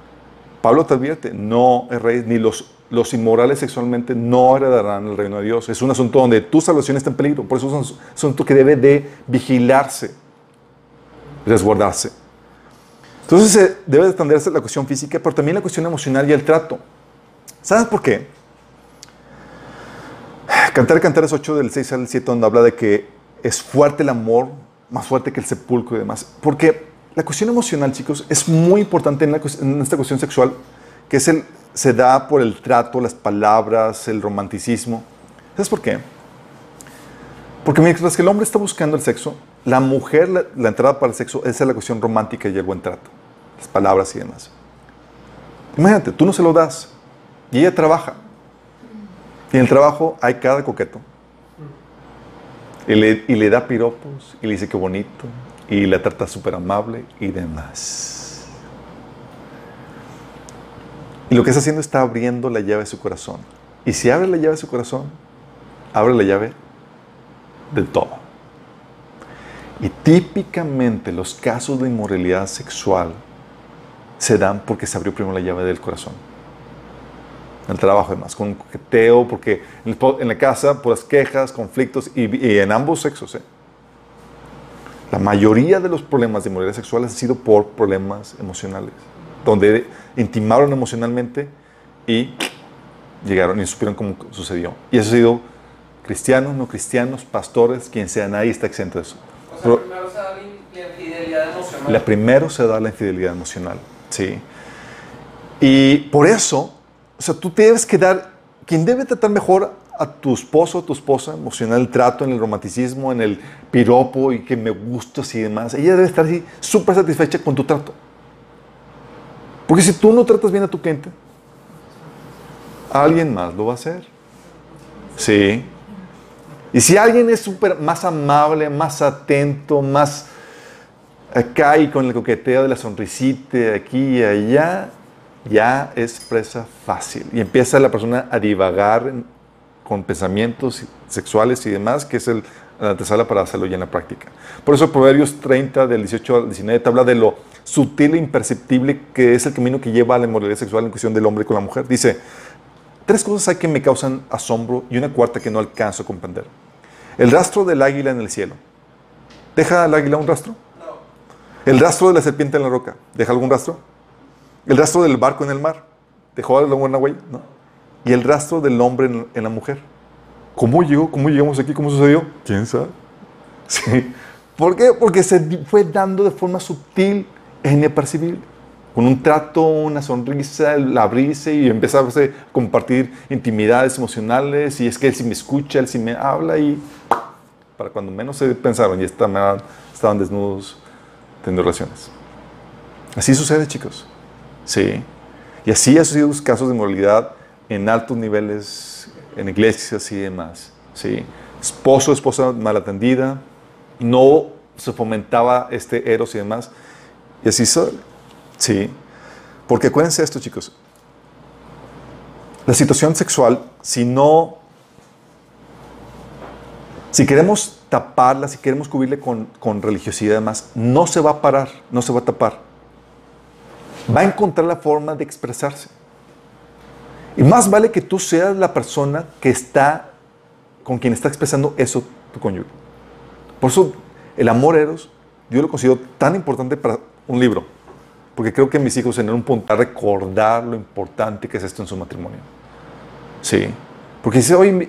Pablo te advierte, no erréis, ni los, los inmorales sexualmente no heredarán el reino de Dios. Es un asunto donde tu salvación está en peligro. Por eso es un asunto que debe de vigilarse, resguardarse. Entonces eh, debe de atenderse la cuestión física, pero también la cuestión emocional y el trato. ¿Sabes por qué? Cantar Cantares 8 del 6 al 7 donde habla de que es fuerte el amor, más fuerte que el sepulcro y demás. Porque la cuestión emocional, chicos, es muy importante en, esta cuestión sexual, que se da por el trato, las palabras, el romanticismo. ¿Sabes por qué? Porque mientras que el hombre está buscando el sexo, la mujer, la, entrada para el sexo, esa es la cuestión romántica y el buen trato, las palabras y demás. Imagínate, tú no se lo das y ella trabaja. Y en el trabajo hay cada coqueto. Y le, y le da piropos y le dice que bonito y la trata súper amable y demás. Y lo que está haciendo está abriendo la llave de su corazón. Y si abre la llave de su corazón, abre la llave de todo. Y típicamente los casos de inmoralidad sexual se dan porque se abrió primero la llave del corazón. En el trabajo, además, con coqueteo, porque en la casa, por las quejas, conflictos, y, y en ambos sexos. ¿eh? La mayoría de los problemas de inmoralidad sexual han sido por problemas emocionales, donde intimaron emocionalmente y llegaron y supieron cómo sucedió. Y eso ha sido cristianos, no cristianos, pastores, quien sea, nadie está exento de eso. O sea, primero se da la in- la infidelidad emocional. la primero se da la infidelidad emocional, ¿sí? Y por eso, o sea, tú debes quedar, quien debe tratar mejor a tu esposo tu esposa, emocional, el trato, en el romanticismo, en el piropo y que me gustas y demás, ella debe estar así súper satisfecha con tu trato. Porque si tú no tratas bien a tu cliente, alguien más lo va a hacer. Sí. Y si alguien es súper más amable, más atento, más acá y con el coqueteo de la sonrisita aquí y allá, ya es presa fácil. Y empieza la persona a divagar con pensamientos sexuales y demás, que es el, la antesala para hacerlo ya en la práctica. Por eso Proverbios 30, del 18 al 19, te habla de lo sutil e imperceptible que es el camino que lleva a la inmoralidad sexual en cuestión del hombre con la mujer. Dice, tres cosas hay que me causan asombro y una cuarta que no alcanzo a comprender. El rastro del águila en el cielo. ¿Deja al águila un rastro? El rastro de la serpiente en la roca, ¿deja algún rastro? El rastro del barco en el mar, ¿dejó alguna huella? No. Y el rastro del hombre en, en la mujer. ¿Cómo llegó? ¿Cómo llegamos aquí? ¿Cómo sucedió? ¿Quién sabe? Sí. ¿Por qué? Porque se fue dando de forma sutil e inapercibible. Con un trato, una sonrisa, el abrirse y empezar a compartir intimidades emocionales. Y es que él sí me escucha, él sí me habla y para cuando menos se pensaron, ya estaban, estaban desnudos teniendo relaciones. Así sucede, chicos. Sí. Y así ha sido los casos de inmoralidad en altos niveles, en iglesias y demás. Sí. Esposo, esposa mal atendida, no se fomentaba este eros y demás. Y así sucede. Sí. Porque acuérdense esto, chicos. La situación sexual, si no si queremos taparla, si queremos cubrirle con, con religiosidad y demás, no se va a parar, no se va a tapar. Va a encontrar la forma de expresarse. Y más vale que tú seas la persona que está, con quien está expresando eso tu cónyuge. Por eso el amor eros, yo lo considero tan importante para un libro. Porque creo que mis hijos en un punto a recordar lo importante que es esto en su matrimonio. Sí. Porque dice, oye,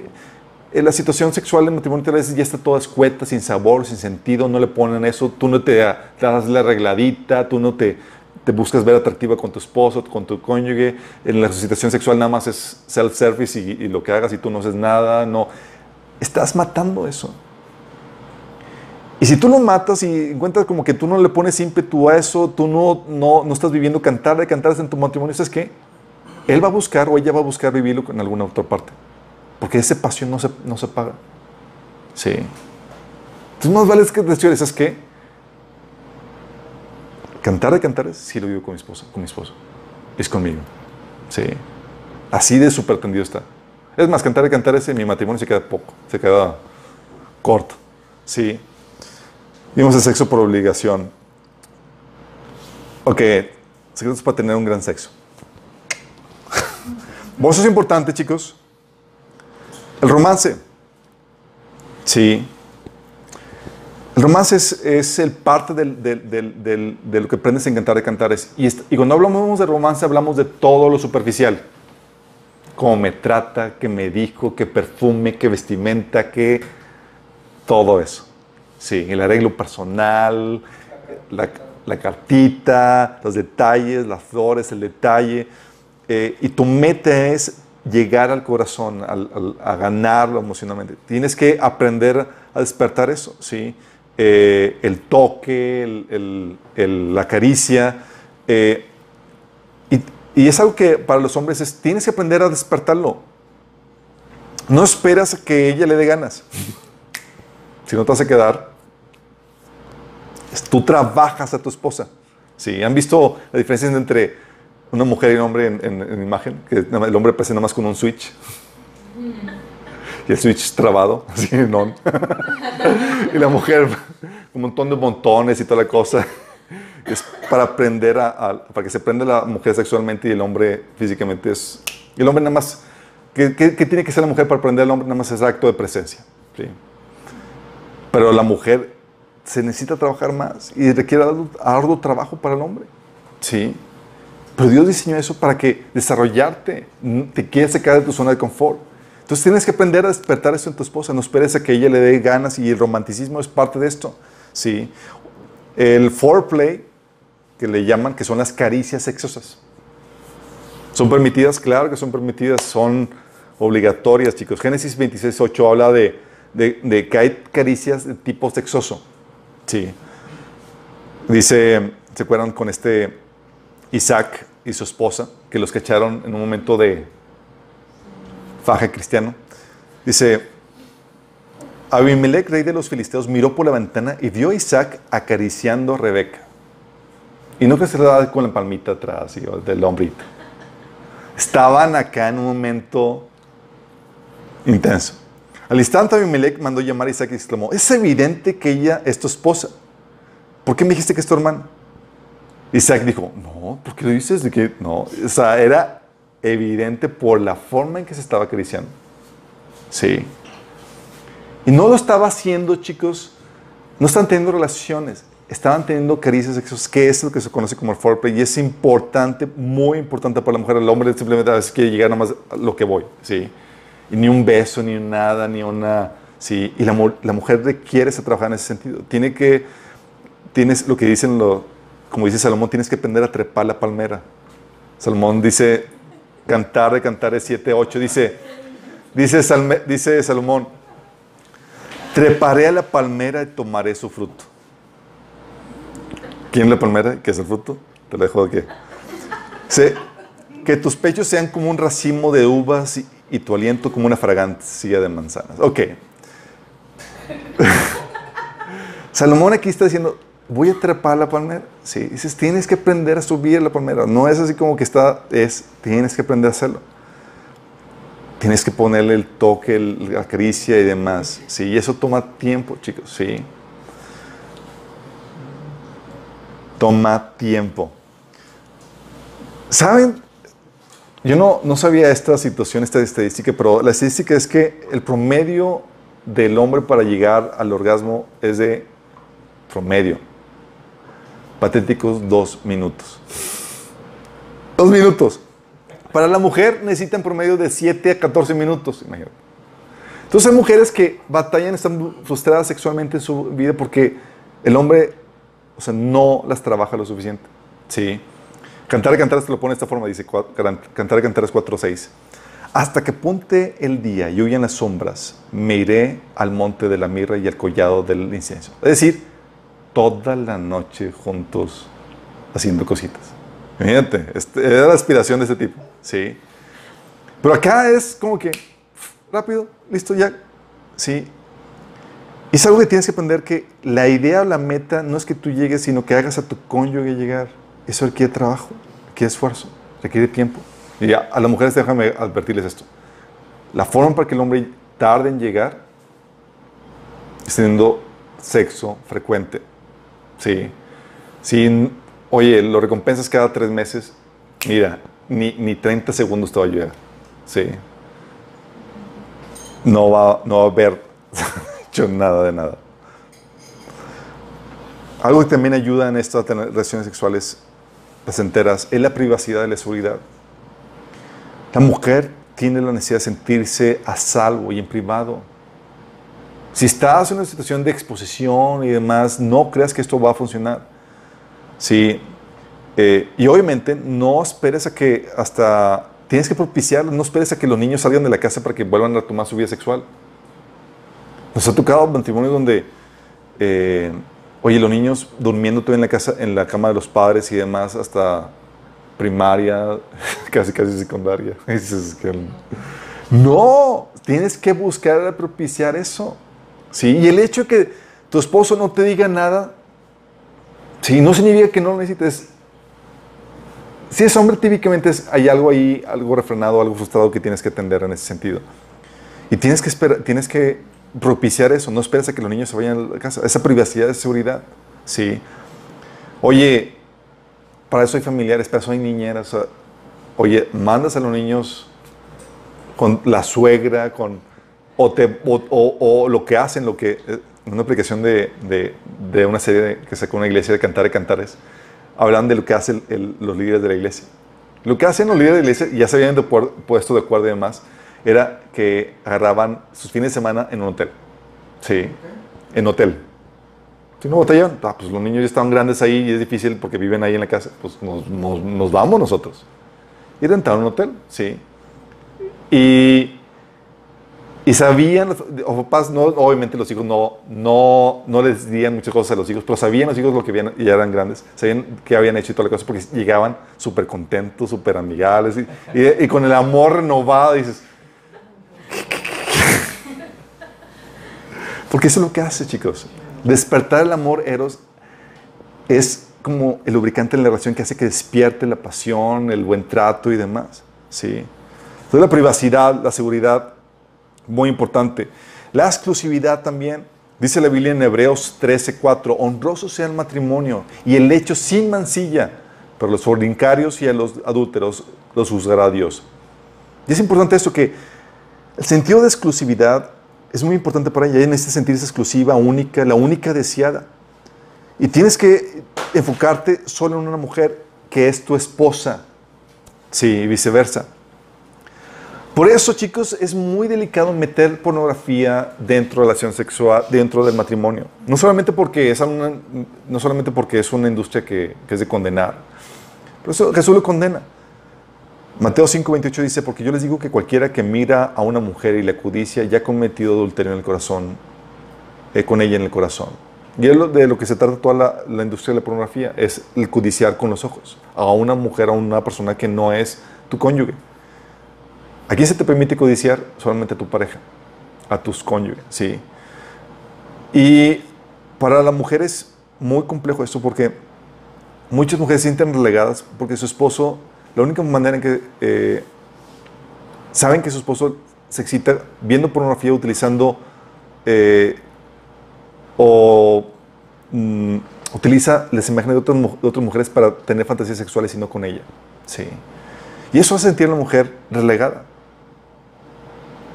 eh, la situación sexual en matrimonio veces ya está toda escueta, sin sabor, sin sentido, no le ponen eso, tú no te, te das la arregladita, tú no te, te buscas ver atractiva con tu esposo, con tu cónyuge, en la situación sexual nada más es self-service y, y lo que hagas y tú no haces nada, no. Estás matando eso. Y si tú lo matas y encuentras como que tú no le pones ímpetu a eso, tú no, no, no estás viviendo cantar de cantares en tu matrimonio, ¿sabes qué? Él va a buscar o ella va a buscar vivirlo en alguna otra parte. Porque esa pasión no se, no se paga. Sí. Entonces, más vale es que te ¿sabes qué? Cantar de cantares, sí lo vivo con mi esposa, con mi esposo. Es conmigo. Sí. Así de súper tendido está. Es más, cantar de cantares en mi matrimonio se queda poco, se queda corto. Sí. Vimos el sexo por obligación. Ok, secretos para tener un gran sexo. Bueno, eso es importante, chicos. El romance. Sí. El romance es, el parte del- de lo que aprendes en cantar de cantares. Y, y cuando hablamos de romance, hablamos de todo lo superficial. Cómo me trata, qué me dijo, qué perfume, qué vestimenta, qué. Todo eso. Sí, el arreglo personal, la, cartita, los detalles, las flores, el detalle. eh, y tu meta es llegar al corazón, a ganarlo emocionalmente. Tienes que aprender a despertar eso, ¿sí? Eh, el toque, la caricia. eh, y, y es algo que para los hombres es, tienes que aprender a despertarlo. No esperas que ella le dé ganas. Si no te a quedar, tú trabajas a tu esposa. ¿Sí? ¿Han visto la diferencia entre una mujer y un hombre en, en- en imagen? Que el hombre aparece nada más con un switch. Y el switch trabado, así, no. y la mujer, un montón de montones y toda la cosa. Es para aprender a, a- para que se prenda la mujer sexualmente y el hombre físicamente es. El hombre nada más. ¿Qué, qué- qué tiene que ser la mujer para aprender al hombre? Nada más es acto de presencia. ¿sí? Pero la mujer se necesita trabajar más y requiere arduo, arduo trabajo para el hombre. Sí. Pero Dios diseñó eso para que desarrollarte, te quieres sacar de tu zona de confort. Entonces tienes que aprender a despertar eso en tu esposa. No esperes a que ella le dé ganas y el romanticismo es parte de esto. Sí. El foreplay, que le llaman, que son las caricias sexosas. ¿Son permitidas? Claro que son permitidas, son obligatorias, chicos. Génesis 26, 8 habla de, de- que hay caricias de tipo sexoso. Sí. Dice, ¿se acuerdan con este Isaac y su esposa, que los cacharon en un momento de faja cristiano? Dice, Abimelech, rey de los filisteos, miró por la ventana y vio a Isaac acariciando a Rebeca. Y no que se daba con la palmita atrás del hombrito. Estaban acá en un momento intenso. Al instante Abimelech mandó llamar a Isaac y exclamó, es evidente que ella es tu esposa. ¿Por qué me dijiste que es tu hermana? Isaac dijo, no, ¿por qué lo dices? De que no, o sea, era evidente por la forma en que se estaba acariciando. Sí. Y no lo estaba haciendo, chicos, no están teniendo relaciones, estaban teniendo caricias sexuales, que es lo que se conoce como el foreplay, y es importante, muy importante para la mujer. El hombre simplemente a veces quiere llegar nada más a lo que voy, ¿sí? Y ni un beso, ni nada, ni una... Sí, y la, la mujer requiere ese trabajar en ese sentido. Tiene que, tienes lo que dicen, lo, como dice Salomón, tienes que aprender a trepar la palmera. Salomón dice, cantar de cantares 7, 8, dice, dice, dice Salomón, treparé a la palmera y tomaré su fruto. ¿Quién es la palmera? ¿Qué es el fruto? Te lo dejo aquí. Dice, que tus pechos sean como un racimo de uvas y, y tu aliento como una fragancia de manzanas. Ok. Salomón aquí está diciendo, voy a trepar la palmera. Sí, dices, tienes que aprender a subir la palmera. No es así como que está, es, tienes que aprender a hacerlo. Tienes que ponerle el toque, la caricia y demás. Sí, y eso toma tiempo, chicos. Sí. Toma tiempo. ¿Saben? Yo no, no sabía esta situación, esta estadística, pero la estadística es que el promedio del hombre para llegar al orgasmo es de promedio. Patéticos dos minutos. Dos minutos. Para la mujer necesitan promedio de 7 a 14 minutos, imagínate. Entonces hay mujeres que batallan, están frustradas sexualmente en su vida porque el hombre, o sea, no las trabaja lo suficiente. Sí. Cantar y cantar te lo pone de esta forma, dice Cantar y cantar es 4.6. Hasta que ponte el día y huyan las sombras, me iré al monte de la mirra y al collado del incienso. Es decir, toda la noche juntos haciendo cositas. Imagínate, este- era la aspiración de este tipo. Sí. Pero acá es como que rápido, listo, ya. Sí. Y es algo que tienes que aprender que la idea o la meta no es que tú llegues, sino que hagas a tu cónyuge llegar. Eso requiere trabajo, requiere esfuerzo, requiere tiempo. Y ya, a las mujeres déjame advertirles esto. La forma para que el hombre tarde en llegar es teniendo sexo frecuente. Sí. Si, oye, lo recompensas cada tres meses, mira, ni, ni 30 segundos te va a ayudar. Sí. No va, no va a haber hecho nada de nada. Algo que también ayuda en tener relaciones sexuales placenteras es la privacidad y la seguridad. La mujer tiene la necesidad de sentirse a salvo y en privado. Si estás en una situación de exposición y demás, no creas que esto va a funcionar. Si Eh, y obviamente no esperes a que hasta tienes que propiciar, no esperes a que los niños salgan de la casa para que vuelvan a retomar su vida sexual. Nos ha tocado matrimonios donde, eh, oye, los niños durmiendo todavía en la casa, en la cama de los padres y demás, hasta primaria, casi casi secundaria. No, tienes que buscar propiciar eso. ¿Sí? Y el hecho de que tu esposo no te diga nada, sí, no significa que no lo necesites. Si es hombre, típicamente es- hay algo ahí, algo refrenado, algo frustrado que tienes que atender en ese sentido. Y tienes que, esperar, tienes que propiciar eso. No esperes a que los niños se vayan a la casa. Esa privacidad, esa seguridad. Sí. Oye, para eso hay familiares, para eso hay niñeras. oye, mandas a los niños con la suegra, con, o, te- o- o- o lo que hacen, lo que, eh, una aplicación de, de- de una serie de- que sacó una iglesia de Cantar de Cantares, hablan de lo que hacen el- los líderes de la iglesia. Lo que hacen los líderes de la iglesia, y ya se habían de acuerdo- puesto de acuerdo y demás, era que agarraban sus fines de semana en un hotel. Sí, en hotel. Si no batallaban, ah, pues los niños ya estaban grandes ahí y es difícil porque viven ahí en la casa, pues nos, nos- nos vamos nosotros. Y rentaron un hotel, sí. Y, y sabían, los los papás, no, obviamente los hijos no, no, no les dirían muchas cosas a los hijos, pero sabían los hijos lo que habían, y ya eran grandes, sabían qué habían hecho y toda la cosa, porque llegaban súper contentos, súper amigables, y, y- y con el amor renovado, dices, porque eso es lo que hace, chicos. Despertar el amor eros es como el lubricante en la relación que hace que despierte la pasión, el buen trato y demás. ¿sí? Entonces la privacidad, la seguridad, muy importante. La exclusividad también. Dice la Biblia en Hebreos 13:4, honroso sea el matrimonio y el hecho sin mancilla, pero los fornicarios y a los adúlteros los juzgará Dios. Y es importante esto que el sentido de exclusividad es muy importante para ella. Ella necesita sentirse exclusiva, única, la única deseada. Y tienes que enfocarte solo en una mujer que es tu esposa. Sí, y viceversa. Por eso, chicos, es muy delicado meter pornografía dentro de la relación sexual, dentro del matrimonio. No solamente porque es una, no solamente porque es una industria que, que es de condenar. Por eso Jesús lo condena. Mateo 5:28 dice, porque yo les digo que cualquiera que mira a una mujer y la codicia ya ha cometido adulterio en el corazón, eh, con ella en el corazón. Y es de lo que se trata toda la, la industria de la pornografía, es el codiciar con los ojos a una mujer, a una persona que no es tu cónyuge. ¿A quién se te permite codiciar? Solamente a tu pareja, a tus cónyuges, sí. Y para la mujer es muy complejo esto porque muchas mujeres se sienten relegadas porque su esposo, la única manera en que eh, saben que su esposo se excita viendo pornografía, utilizando eh, o mm, utiliza las imágenes de otras, de otras mujeres para tener fantasías sexuales y no con ella. Sí. Y eso hace sentir a la mujer relegada.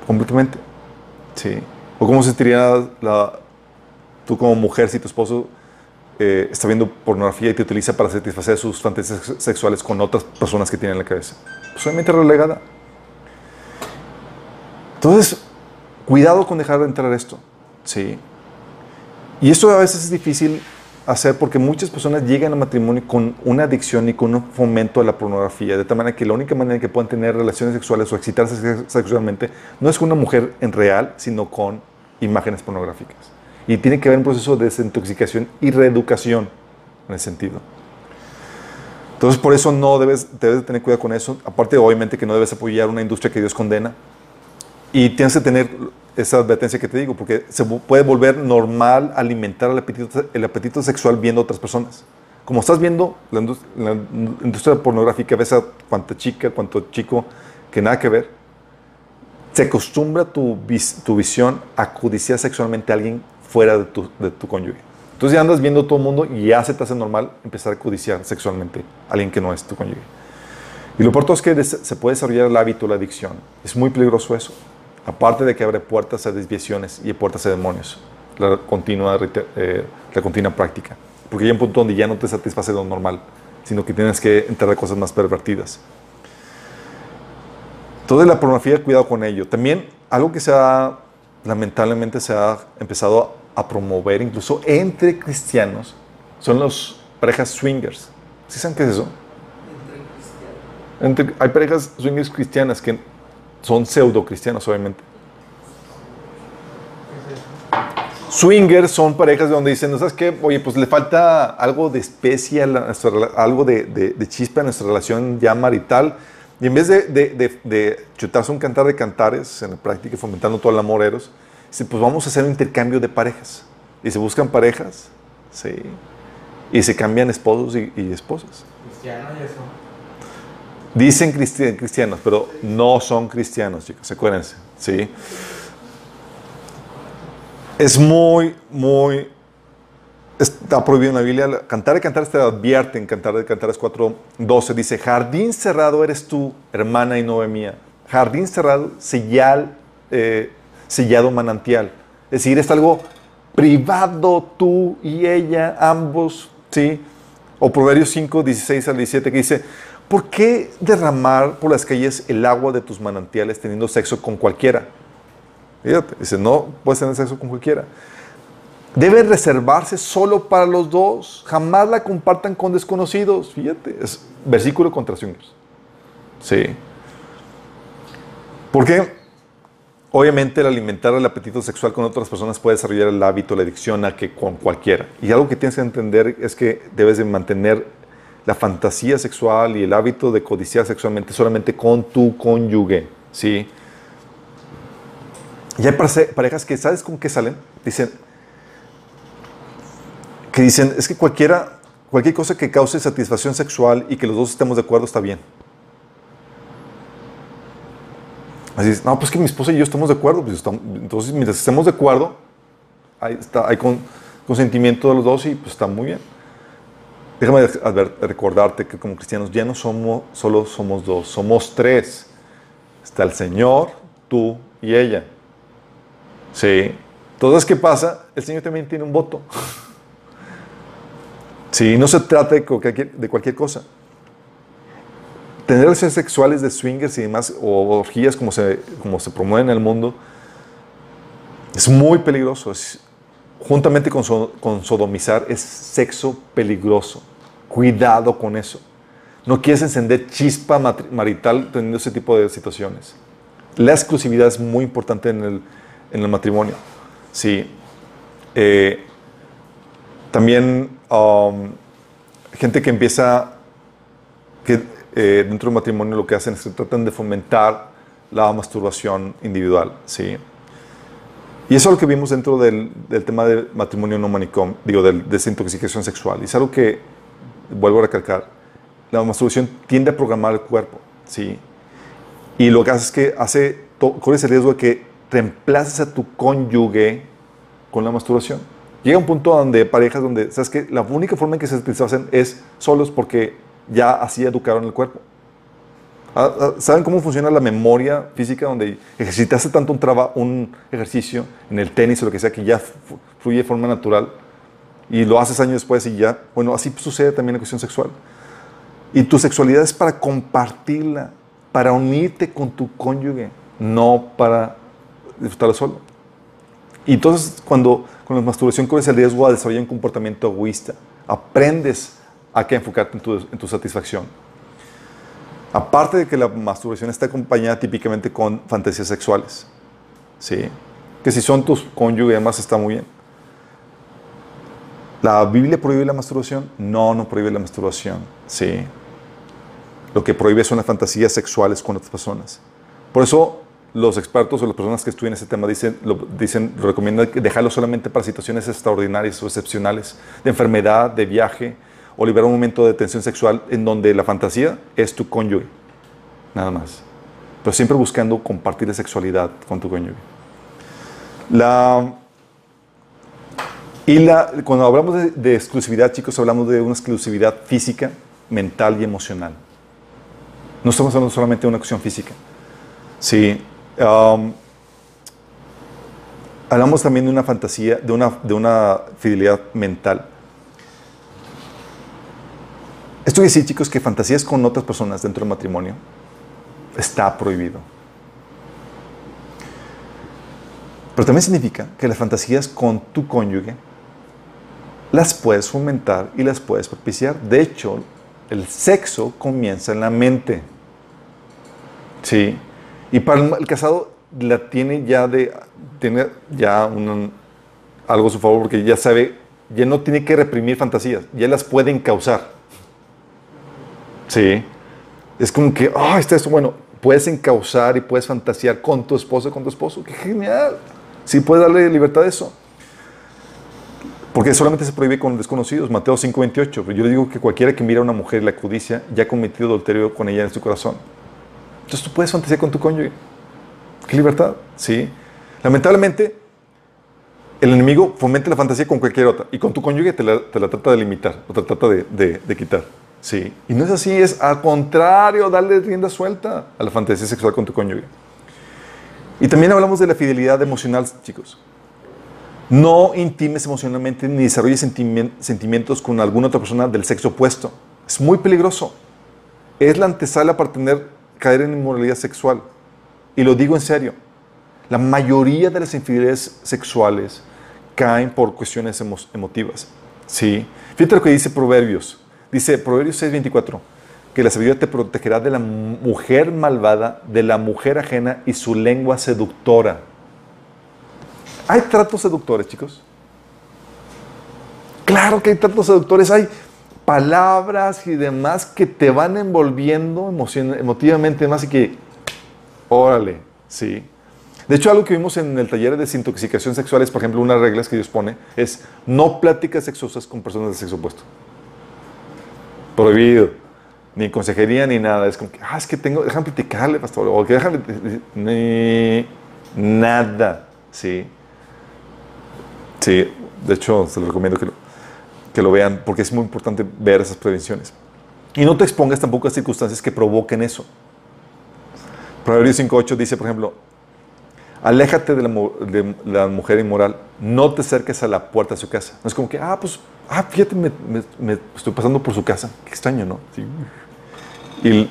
Completamente. Sí. O cómo se sentiría la, tú como mujer si tu esposo eh, está viendo pornografía y te utiliza para satisfacer sus fantasías sex- sexuales con otras personas que tiene en la cabeza. Pues obviamente relegada. Entonces, cuidado con dejar de entrar esto. Sí. Y esto a veces es difícil hacer porque muchas personas llegan al matrimonio con una adicción y con un fomento a la pornografía, de tal manera que la única manera que puedan tener relaciones sexuales o excitarse sex- sexualmente no es con una mujer en real, sino con imágenes pornográficas. Y tiene que haber un proceso de desintoxicación y reeducación en ese sentido. Entonces, por eso no debes, debes de tener cuidado con eso. Aparte, obviamente, que no debes apoyar una industria que Dios condena. Y tienes que tener esa advertencia que te digo, porque se puede volver normal alimentar el apetito, el apetito sexual viendo a otras personas. Como estás viendo la, indus- la industria pornográfica, ves a cuánta chica, cuánto chico, que nada que ver, se acostumbra tu, vis- tu visión a codiciar sexualmente a alguien fuera de tu, de tu cónyuge. Entonces ya andas viendo a todo el mundo y ya se te hace normal empezar a codiciar sexualmente a alguien que no es tu cónyuge. Y lo peor es que se puede desarrollar el hábito, la adicción. Es muy peligroso eso. Aparte de que abre puertas a desviaciones y puertas a demonios. La continua, eh, la continua práctica. Porque hay un punto donde ya no te satisface lo normal, sino que tienes que entrar a cosas más pervertidas. Entonces la pornografía, cuidado con ello. También algo que se ha, lamentablemente se ha empezado a promover incluso entre cristianos son los parejas swingers. ¿Sí saben qué es eso? Entre cristianos. Entre- hay parejas swingers cristianas que son pseudo cristianas, obviamente. Swingers son parejas donde dicen, ¿no sabes qué? Oye, pues le falta algo de rela- algo de, de- de chispa en nuestra relación ya marital. Y en vez de- de chutarse un cantar de cantares en la práctica, fomentando todo el amor eros, dice, pues vamos a hacer un intercambio de parejas. Y se buscan parejas, sí. Y se cambian esposos y, y esposas. Cristiano y eso. Dicen cristi- cristianos, pero no son cristianos, chicos, acuérdense, ¿sí? Es muy, muy... Está prohibido en la Biblia. Cantar de Cantares te advierte en Cantar de Cantares 4.12. Dice, jardín cerrado eres tú, hermana y novia mía. Jardín cerrado, sellal, eh, sellado manantial. Es decir, es algo privado tú y ella, ambos, ¿sí? O Proverbios 5, 16 al 17 que dice, ¿por qué derramar por las calles el agua de tus manantiales teniendo sexo con cualquiera? Fíjate, dice, no puedes tener sexo con cualquiera. Debe reservarse solo para los dos. Jamás la compartan con desconocidos. Fíjate, es versículo contra. Sí. Porque obviamente el alimentar el apetito sexual con otras personas puede desarrollar el hábito, la adicción a que con cualquiera. Y algo que tienes que entender es que debes de mantener la fantasía sexual y el hábito de codiciar sexualmente solamente con tu cónyuge. ¿Sí? Y hay parejas que, ¿sabes con qué salen? Dicen, que dicen, es que cualquiera, cualquier cosa que cause satisfacción sexual y que los dos estemos de acuerdo está bien. Así es, no, pues que mi esposa y yo estamos de acuerdo. Pues estamos- entonces, mientras estemos de acuerdo, ahí está, hay con- consentimiento de los dos y pues está muy bien. Déjame recordarte que como cristianos ya no somos, solo somos dos, somos tres. Está el Señor, tú y ella. Sí. Entonces, ¿qué pasa? El Señor también tiene un voto. Sí, no se trata de cualquier, cosa. Tener relaciones sexuales de swingers y demás, o orgías como se, como se promueven en el mundo, es muy peligroso. Juntamente con, con sodomizar, es sexo peligroso. Cuidado con eso. No quieres encender chispa marital teniendo ese tipo de situaciones. La exclusividad es muy importante en el, en el matrimonio. Sí. Eh, también um, gente que empieza, eh, dentro del matrimonio lo que hacen es que tratan de fomentar la masturbación individual, ¿sí? Y eso es lo que vimos dentro del, tema del matrimonio no manicom, digo, de desintoxicación sexual. Y es algo que, vuelvo a recalcar, la masturbación tiende a programar el cuerpo, ¿sí? Y lo que hace es que hace, corres el riesgo de que reemplaces a tu cónyuge con la masturbación. Llega un punto donde parejas donde, ¿sabes que La única forma en que se satisfacen es solos porque ya así educaron el cuerpo. Ah, ah, ¿Saben cómo funciona la memoria física donde ejercitaste tanto un, traba, un ejercicio en el tenis o lo que sea que ya fluye de forma natural y lo haces años después y ya, bueno, así sucede también la cuestión sexual. Y tu sexualidad es para compartirla, para unirte con tu cónyuge, no para disfrutarla solo. Y entonces, cuando con la masturbación corres el riesgo a desarrollar un comportamiento egoísta, aprendes a que enfocarte en tu, en tu satisfacción. Aparte de que la masturbación está acompañada típicamente con fantasías sexuales, ¿sí? que si son tus cónyuges, además está muy bien. ¿La Biblia prohíbe la masturbación? No, no prohíbe la masturbación. Sí. Lo que prohíbe son las fantasías sexuales con otras personas. Por eso los expertos o las personas que estudian ese tema dicen, lo, dicen, recomiendan dejarlo solamente para situaciones extraordinarias o excepcionales, de enfermedad, de viaje, o liberar un momento de tensión sexual en donde la fantasía es tu cónyuge. Nada más. Pero siempre buscando compartir la sexualidad con tu cónyuge. La, y cuando hablamos de, de exclusividad, chicos, hablamos de una exclusividad física, mental y emocional. No estamos hablando solamente de una cuestión física. Sí. um, hablamos también de una fantasía, de una, de una fidelidad mental. Esto quiere decir, chicos, que fantasías con otras personas dentro del matrimonio está prohibido. Pero también significa que las fantasías con tu cónyuge las puedes fomentar y las puedes propiciar. De hecho, el sexo comienza en la mente. Sí. Y para el, casado la tiene ya de tiene ya un- algo a su favor porque ya sabe, ya no tiene que reprimir fantasías, ya las puede encauzar. Sí. Es como que, ah, está esto, bueno, puedes encauzar y puedes fantasear con tu esposa, con tu esposo. ¡Qué genial! Sí, puedes darle libertad a eso. Porque solamente se prohíbe con desconocidos. Mateo 5:28. Pero yo le digo que cualquiera que mira a una mujer y la codicia ya ha cometido adulterio con ella en su corazón. Entonces tú puedes fantasear con tu cónyuge. ¡Qué libertad! Sí. Lamentablemente, el enemigo fomenta la fantasía con cualquier otra. Y con tu cónyuge te la, te la trata de limitar o te la trata de, de- de quitar. Sí. Y no es así, es al contrario, darle rienda suelta a la fantasía sexual con tu cónyuge. Y también hablamos de la fidelidad emocional, chicos. No intimes emocionalmente ni desarrolles sentimi- sentimientos con alguna otra persona del sexo opuesto. Es muy peligroso. Es la antesala para tener, caer en inmoralidad sexual. Y lo digo en serio. La mayoría de las infidelidades sexuales caen por cuestiones emo- emotivas. ¿Sí? Fíjate lo que dice Proverbios. Dice Proverbios 6:24, que la sabiduría te protegerá de la mujer malvada, de la mujer ajena y su lengua seductora. ¿Hay tratos seductores, chicos? Claro que hay tratos seductores, hay palabras y demás que te van envolviendo emotivamente más y que, órale, sí. De hecho, algo que vimos en el taller de desintoxicación sexual es, por ejemplo, unas reglas que Dios pone, es no pláticas sexosas con personas del sexo opuesto. Prohibido. Ni consejería ni nada. Es como que, ah, es que tengo, déjame platicarle, pastor. O que déjame, ni nada. Sí. Sí, de hecho, se los recomiendo que lo, que lo vean porque es muy importante ver esas prevenciones. Y no te expongas tampoco a circunstancias que provoquen eso. Proverbios 5.8 dice, por ejemplo, aléjate de la, de la mujer inmoral, no te acerques a la puerta de su casa. No es como que, ah, pues, ah, fíjate, me, me- me estoy pasando por su casa. Qué extraño, ¿no? Sí. Y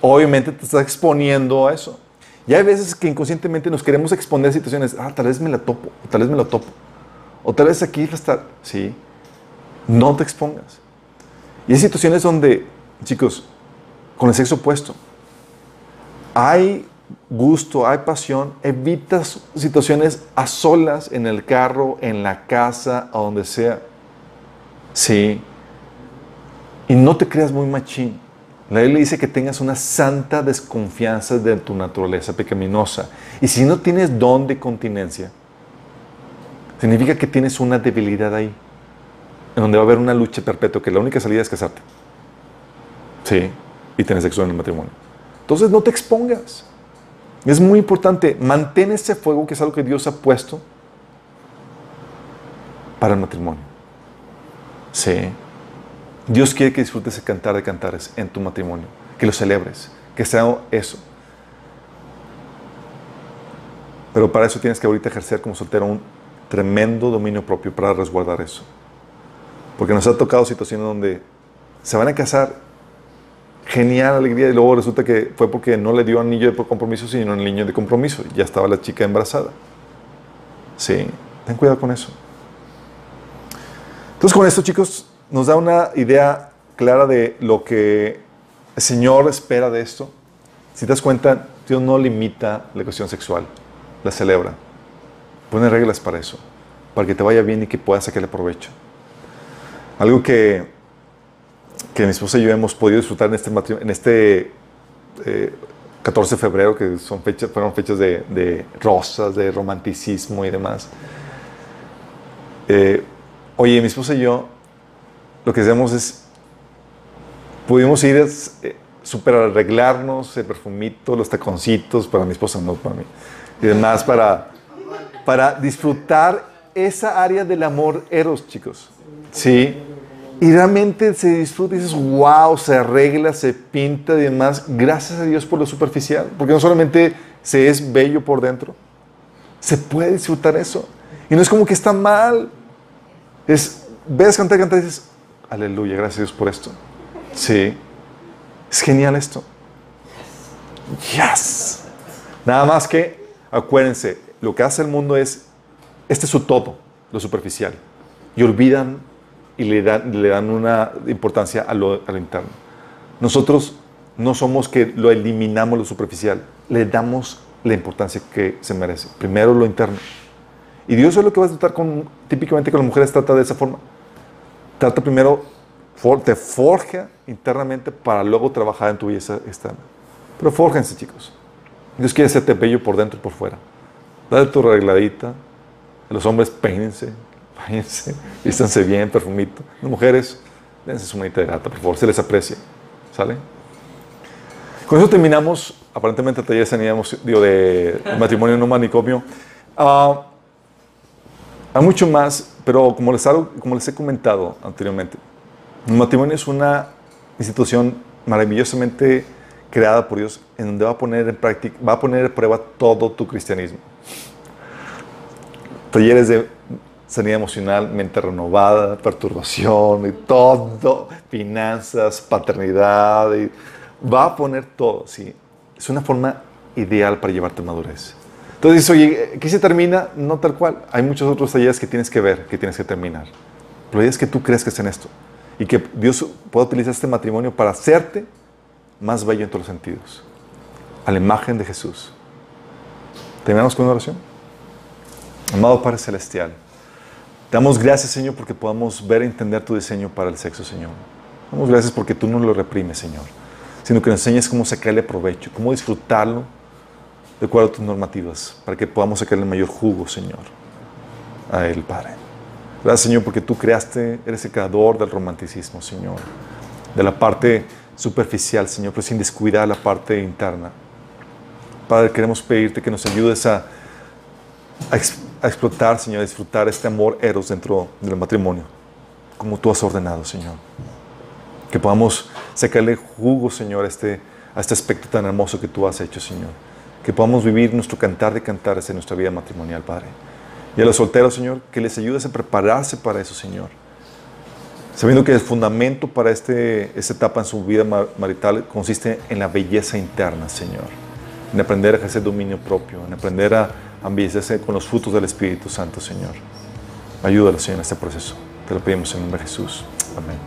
obviamente te estás exponiendo a eso. Y hay veces que inconscientemente nos queremos exponer a situaciones, ah, tal vez me la topo, tal vez me lo topo, o tal vez aquí estar. Sí, no te expongas. Y hay situaciones donde, chicos, con el sexo opuesto, hay gusto, hay pasión, evitas situaciones a solas en el carro, en la casa, a donde sea. Sí. Y no te creas muy machín. La Biblia dice que tengas una santa desconfianza de tu naturaleza pecaminosa. Y si no tienes don de continencia, significa que tienes una debilidad ahí, en donde va a haber una lucha perpetua, que la única salida es casarte. Sí, y tener sexo en el matrimonio. Entonces no te expongas. Es muy importante, mantén ese fuego que es algo que Dios ha puesto para el matrimonio. Sí. Dios quiere que disfrutes de cantar de cantares en tu matrimonio, que lo celebres, que sea eso. Pero para eso tienes que ahorita ejercer como soltero un tremendo dominio propio para resguardar eso. Porque nos ha tocado situaciones donde se van a casar, genial, alegría, y luego resulta que fue porque no le dio anillo de compromiso, sino el niño de compromiso. Ya estaba la chica embarazada. Sí, ten cuidado con eso. Entonces con esto, chicos, nos da una idea clara de lo que el Señor espera de esto. Si te das cuenta, Dios no limita la cuestión sexual, la celebra. Pone reglas para eso, para que te vaya bien y que puedas sacarle provecho. Algo que, que mi esposa y yo hemos podido disfrutar en este, en este eh, 14 de febrero, que son fechas, fueron fechas de, de rosas, de romanticismo y demás. Eh, oye, mi esposa y yo, lo que hacemos es, pudimos ir eh, súper arreglarnos, el perfumito, los taconcitos, para mi esposa, no para mí, y demás, para, para disfrutar esa área del amor eros, chicos. Sí. Y realmente se disfruta y dices, wow, se arregla, se pinta y demás. Gracias a Dios por lo superficial. Porque no solamente se es bello por dentro, se puede disfrutar eso. Y no es como que está mal. Es, ves cantar, cantar y dices, aleluya, gracias a Dios por esto. Sí. Es genial esto. Yes. Nada más que, acuérdense, lo que hace el mundo es, este es su todo, lo superficial. Y olvidan y le dan, una importancia a lo, a interno. nosotros no somos que lo eliminamos lo superficial, le damos la importancia que se merece. Primero lo interno. Y Dios es lo que va a tratar con, típicamente con las mujeres trata de esa forma. Trata primero, te forja internamente para luego trabajar en tu belleza externa. Pero fórjense, chicos. Dios quiere hacerte bello por dentro y por fuera. Dale tu arregladita. Los hombres peínense, váyanse, vístanse bien, perfumito. Las mujeres, dense su manita de gata, por favor, se les aprecia. ¿Sale? Con eso terminamos, aparentemente taller teníamos, digo, de matrimonio no manicomio. Ah, hay mucho más, pero como les, como les he comentado anteriormente, el matrimonio es una institución maravillosamente creada por Dios en donde va a poner en práctica, va a poner en prueba todo tu cristianismo. Talleres de sanidad emocional, mente renovada, perturbación y todo, finanzas, paternidad, y va a poner todo, ¿sí? Es una forma ideal para llevarte a madurez. Entonces oye, ¿qué se termina? No tal cual. Hay muchos otros talleres que tienes que ver, que tienes que terminar. Pero es que tú crees que es en esto. Y que Dios pueda utilizar este matrimonio para hacerte más bello en todos los sentidos. A la imagen de Jesús. ¿Terminamos con una oración? Amado Padre Celestial, te damos gracias, Señor, porque podamos ver e entender tu diseño para el sexo, Señor. Damos gracias porque tú no lo reprimes, Señor, sino que nos enseñas cómo sacarle provecho, cómo disfrutarlo de acuerdo a tus normativas, para que podamos sacarle mayor jugo, Señor, a Él, Padre. Gracias, Señor, porque tú creaste, eres el creador del romanticismo, Señor, de la parte superficial, Señor, pero sin descuidar la parte interna. Padre, queremos pedirte que nos ayudes a, a, explotar, Señor, a disfrutar este amor eros dentro del matrimonio, como tú has ordenado, Señor. Que podamos sacarle jugo, Señor, a este, a este aspecto tan hermoso que tú has hecho, Señor. Que podamos vivir nuestro cantar de cantares en nuestra vida matrimonial, Padre. Y a los solteros, Señor, que les ayudes a prepararse para eso, Señor sabiendo que el fundamento para este, esta etapa en su vida marital consiste en la belleza interna, Señor, en aprender a ejercer dominio propio, en aprender a ambiecerse con los frutos del Espíritu Santo, Señor. Ayúdalo, Señor, en este proceso. Te lo pedimos en nombre de Jesús. Amén.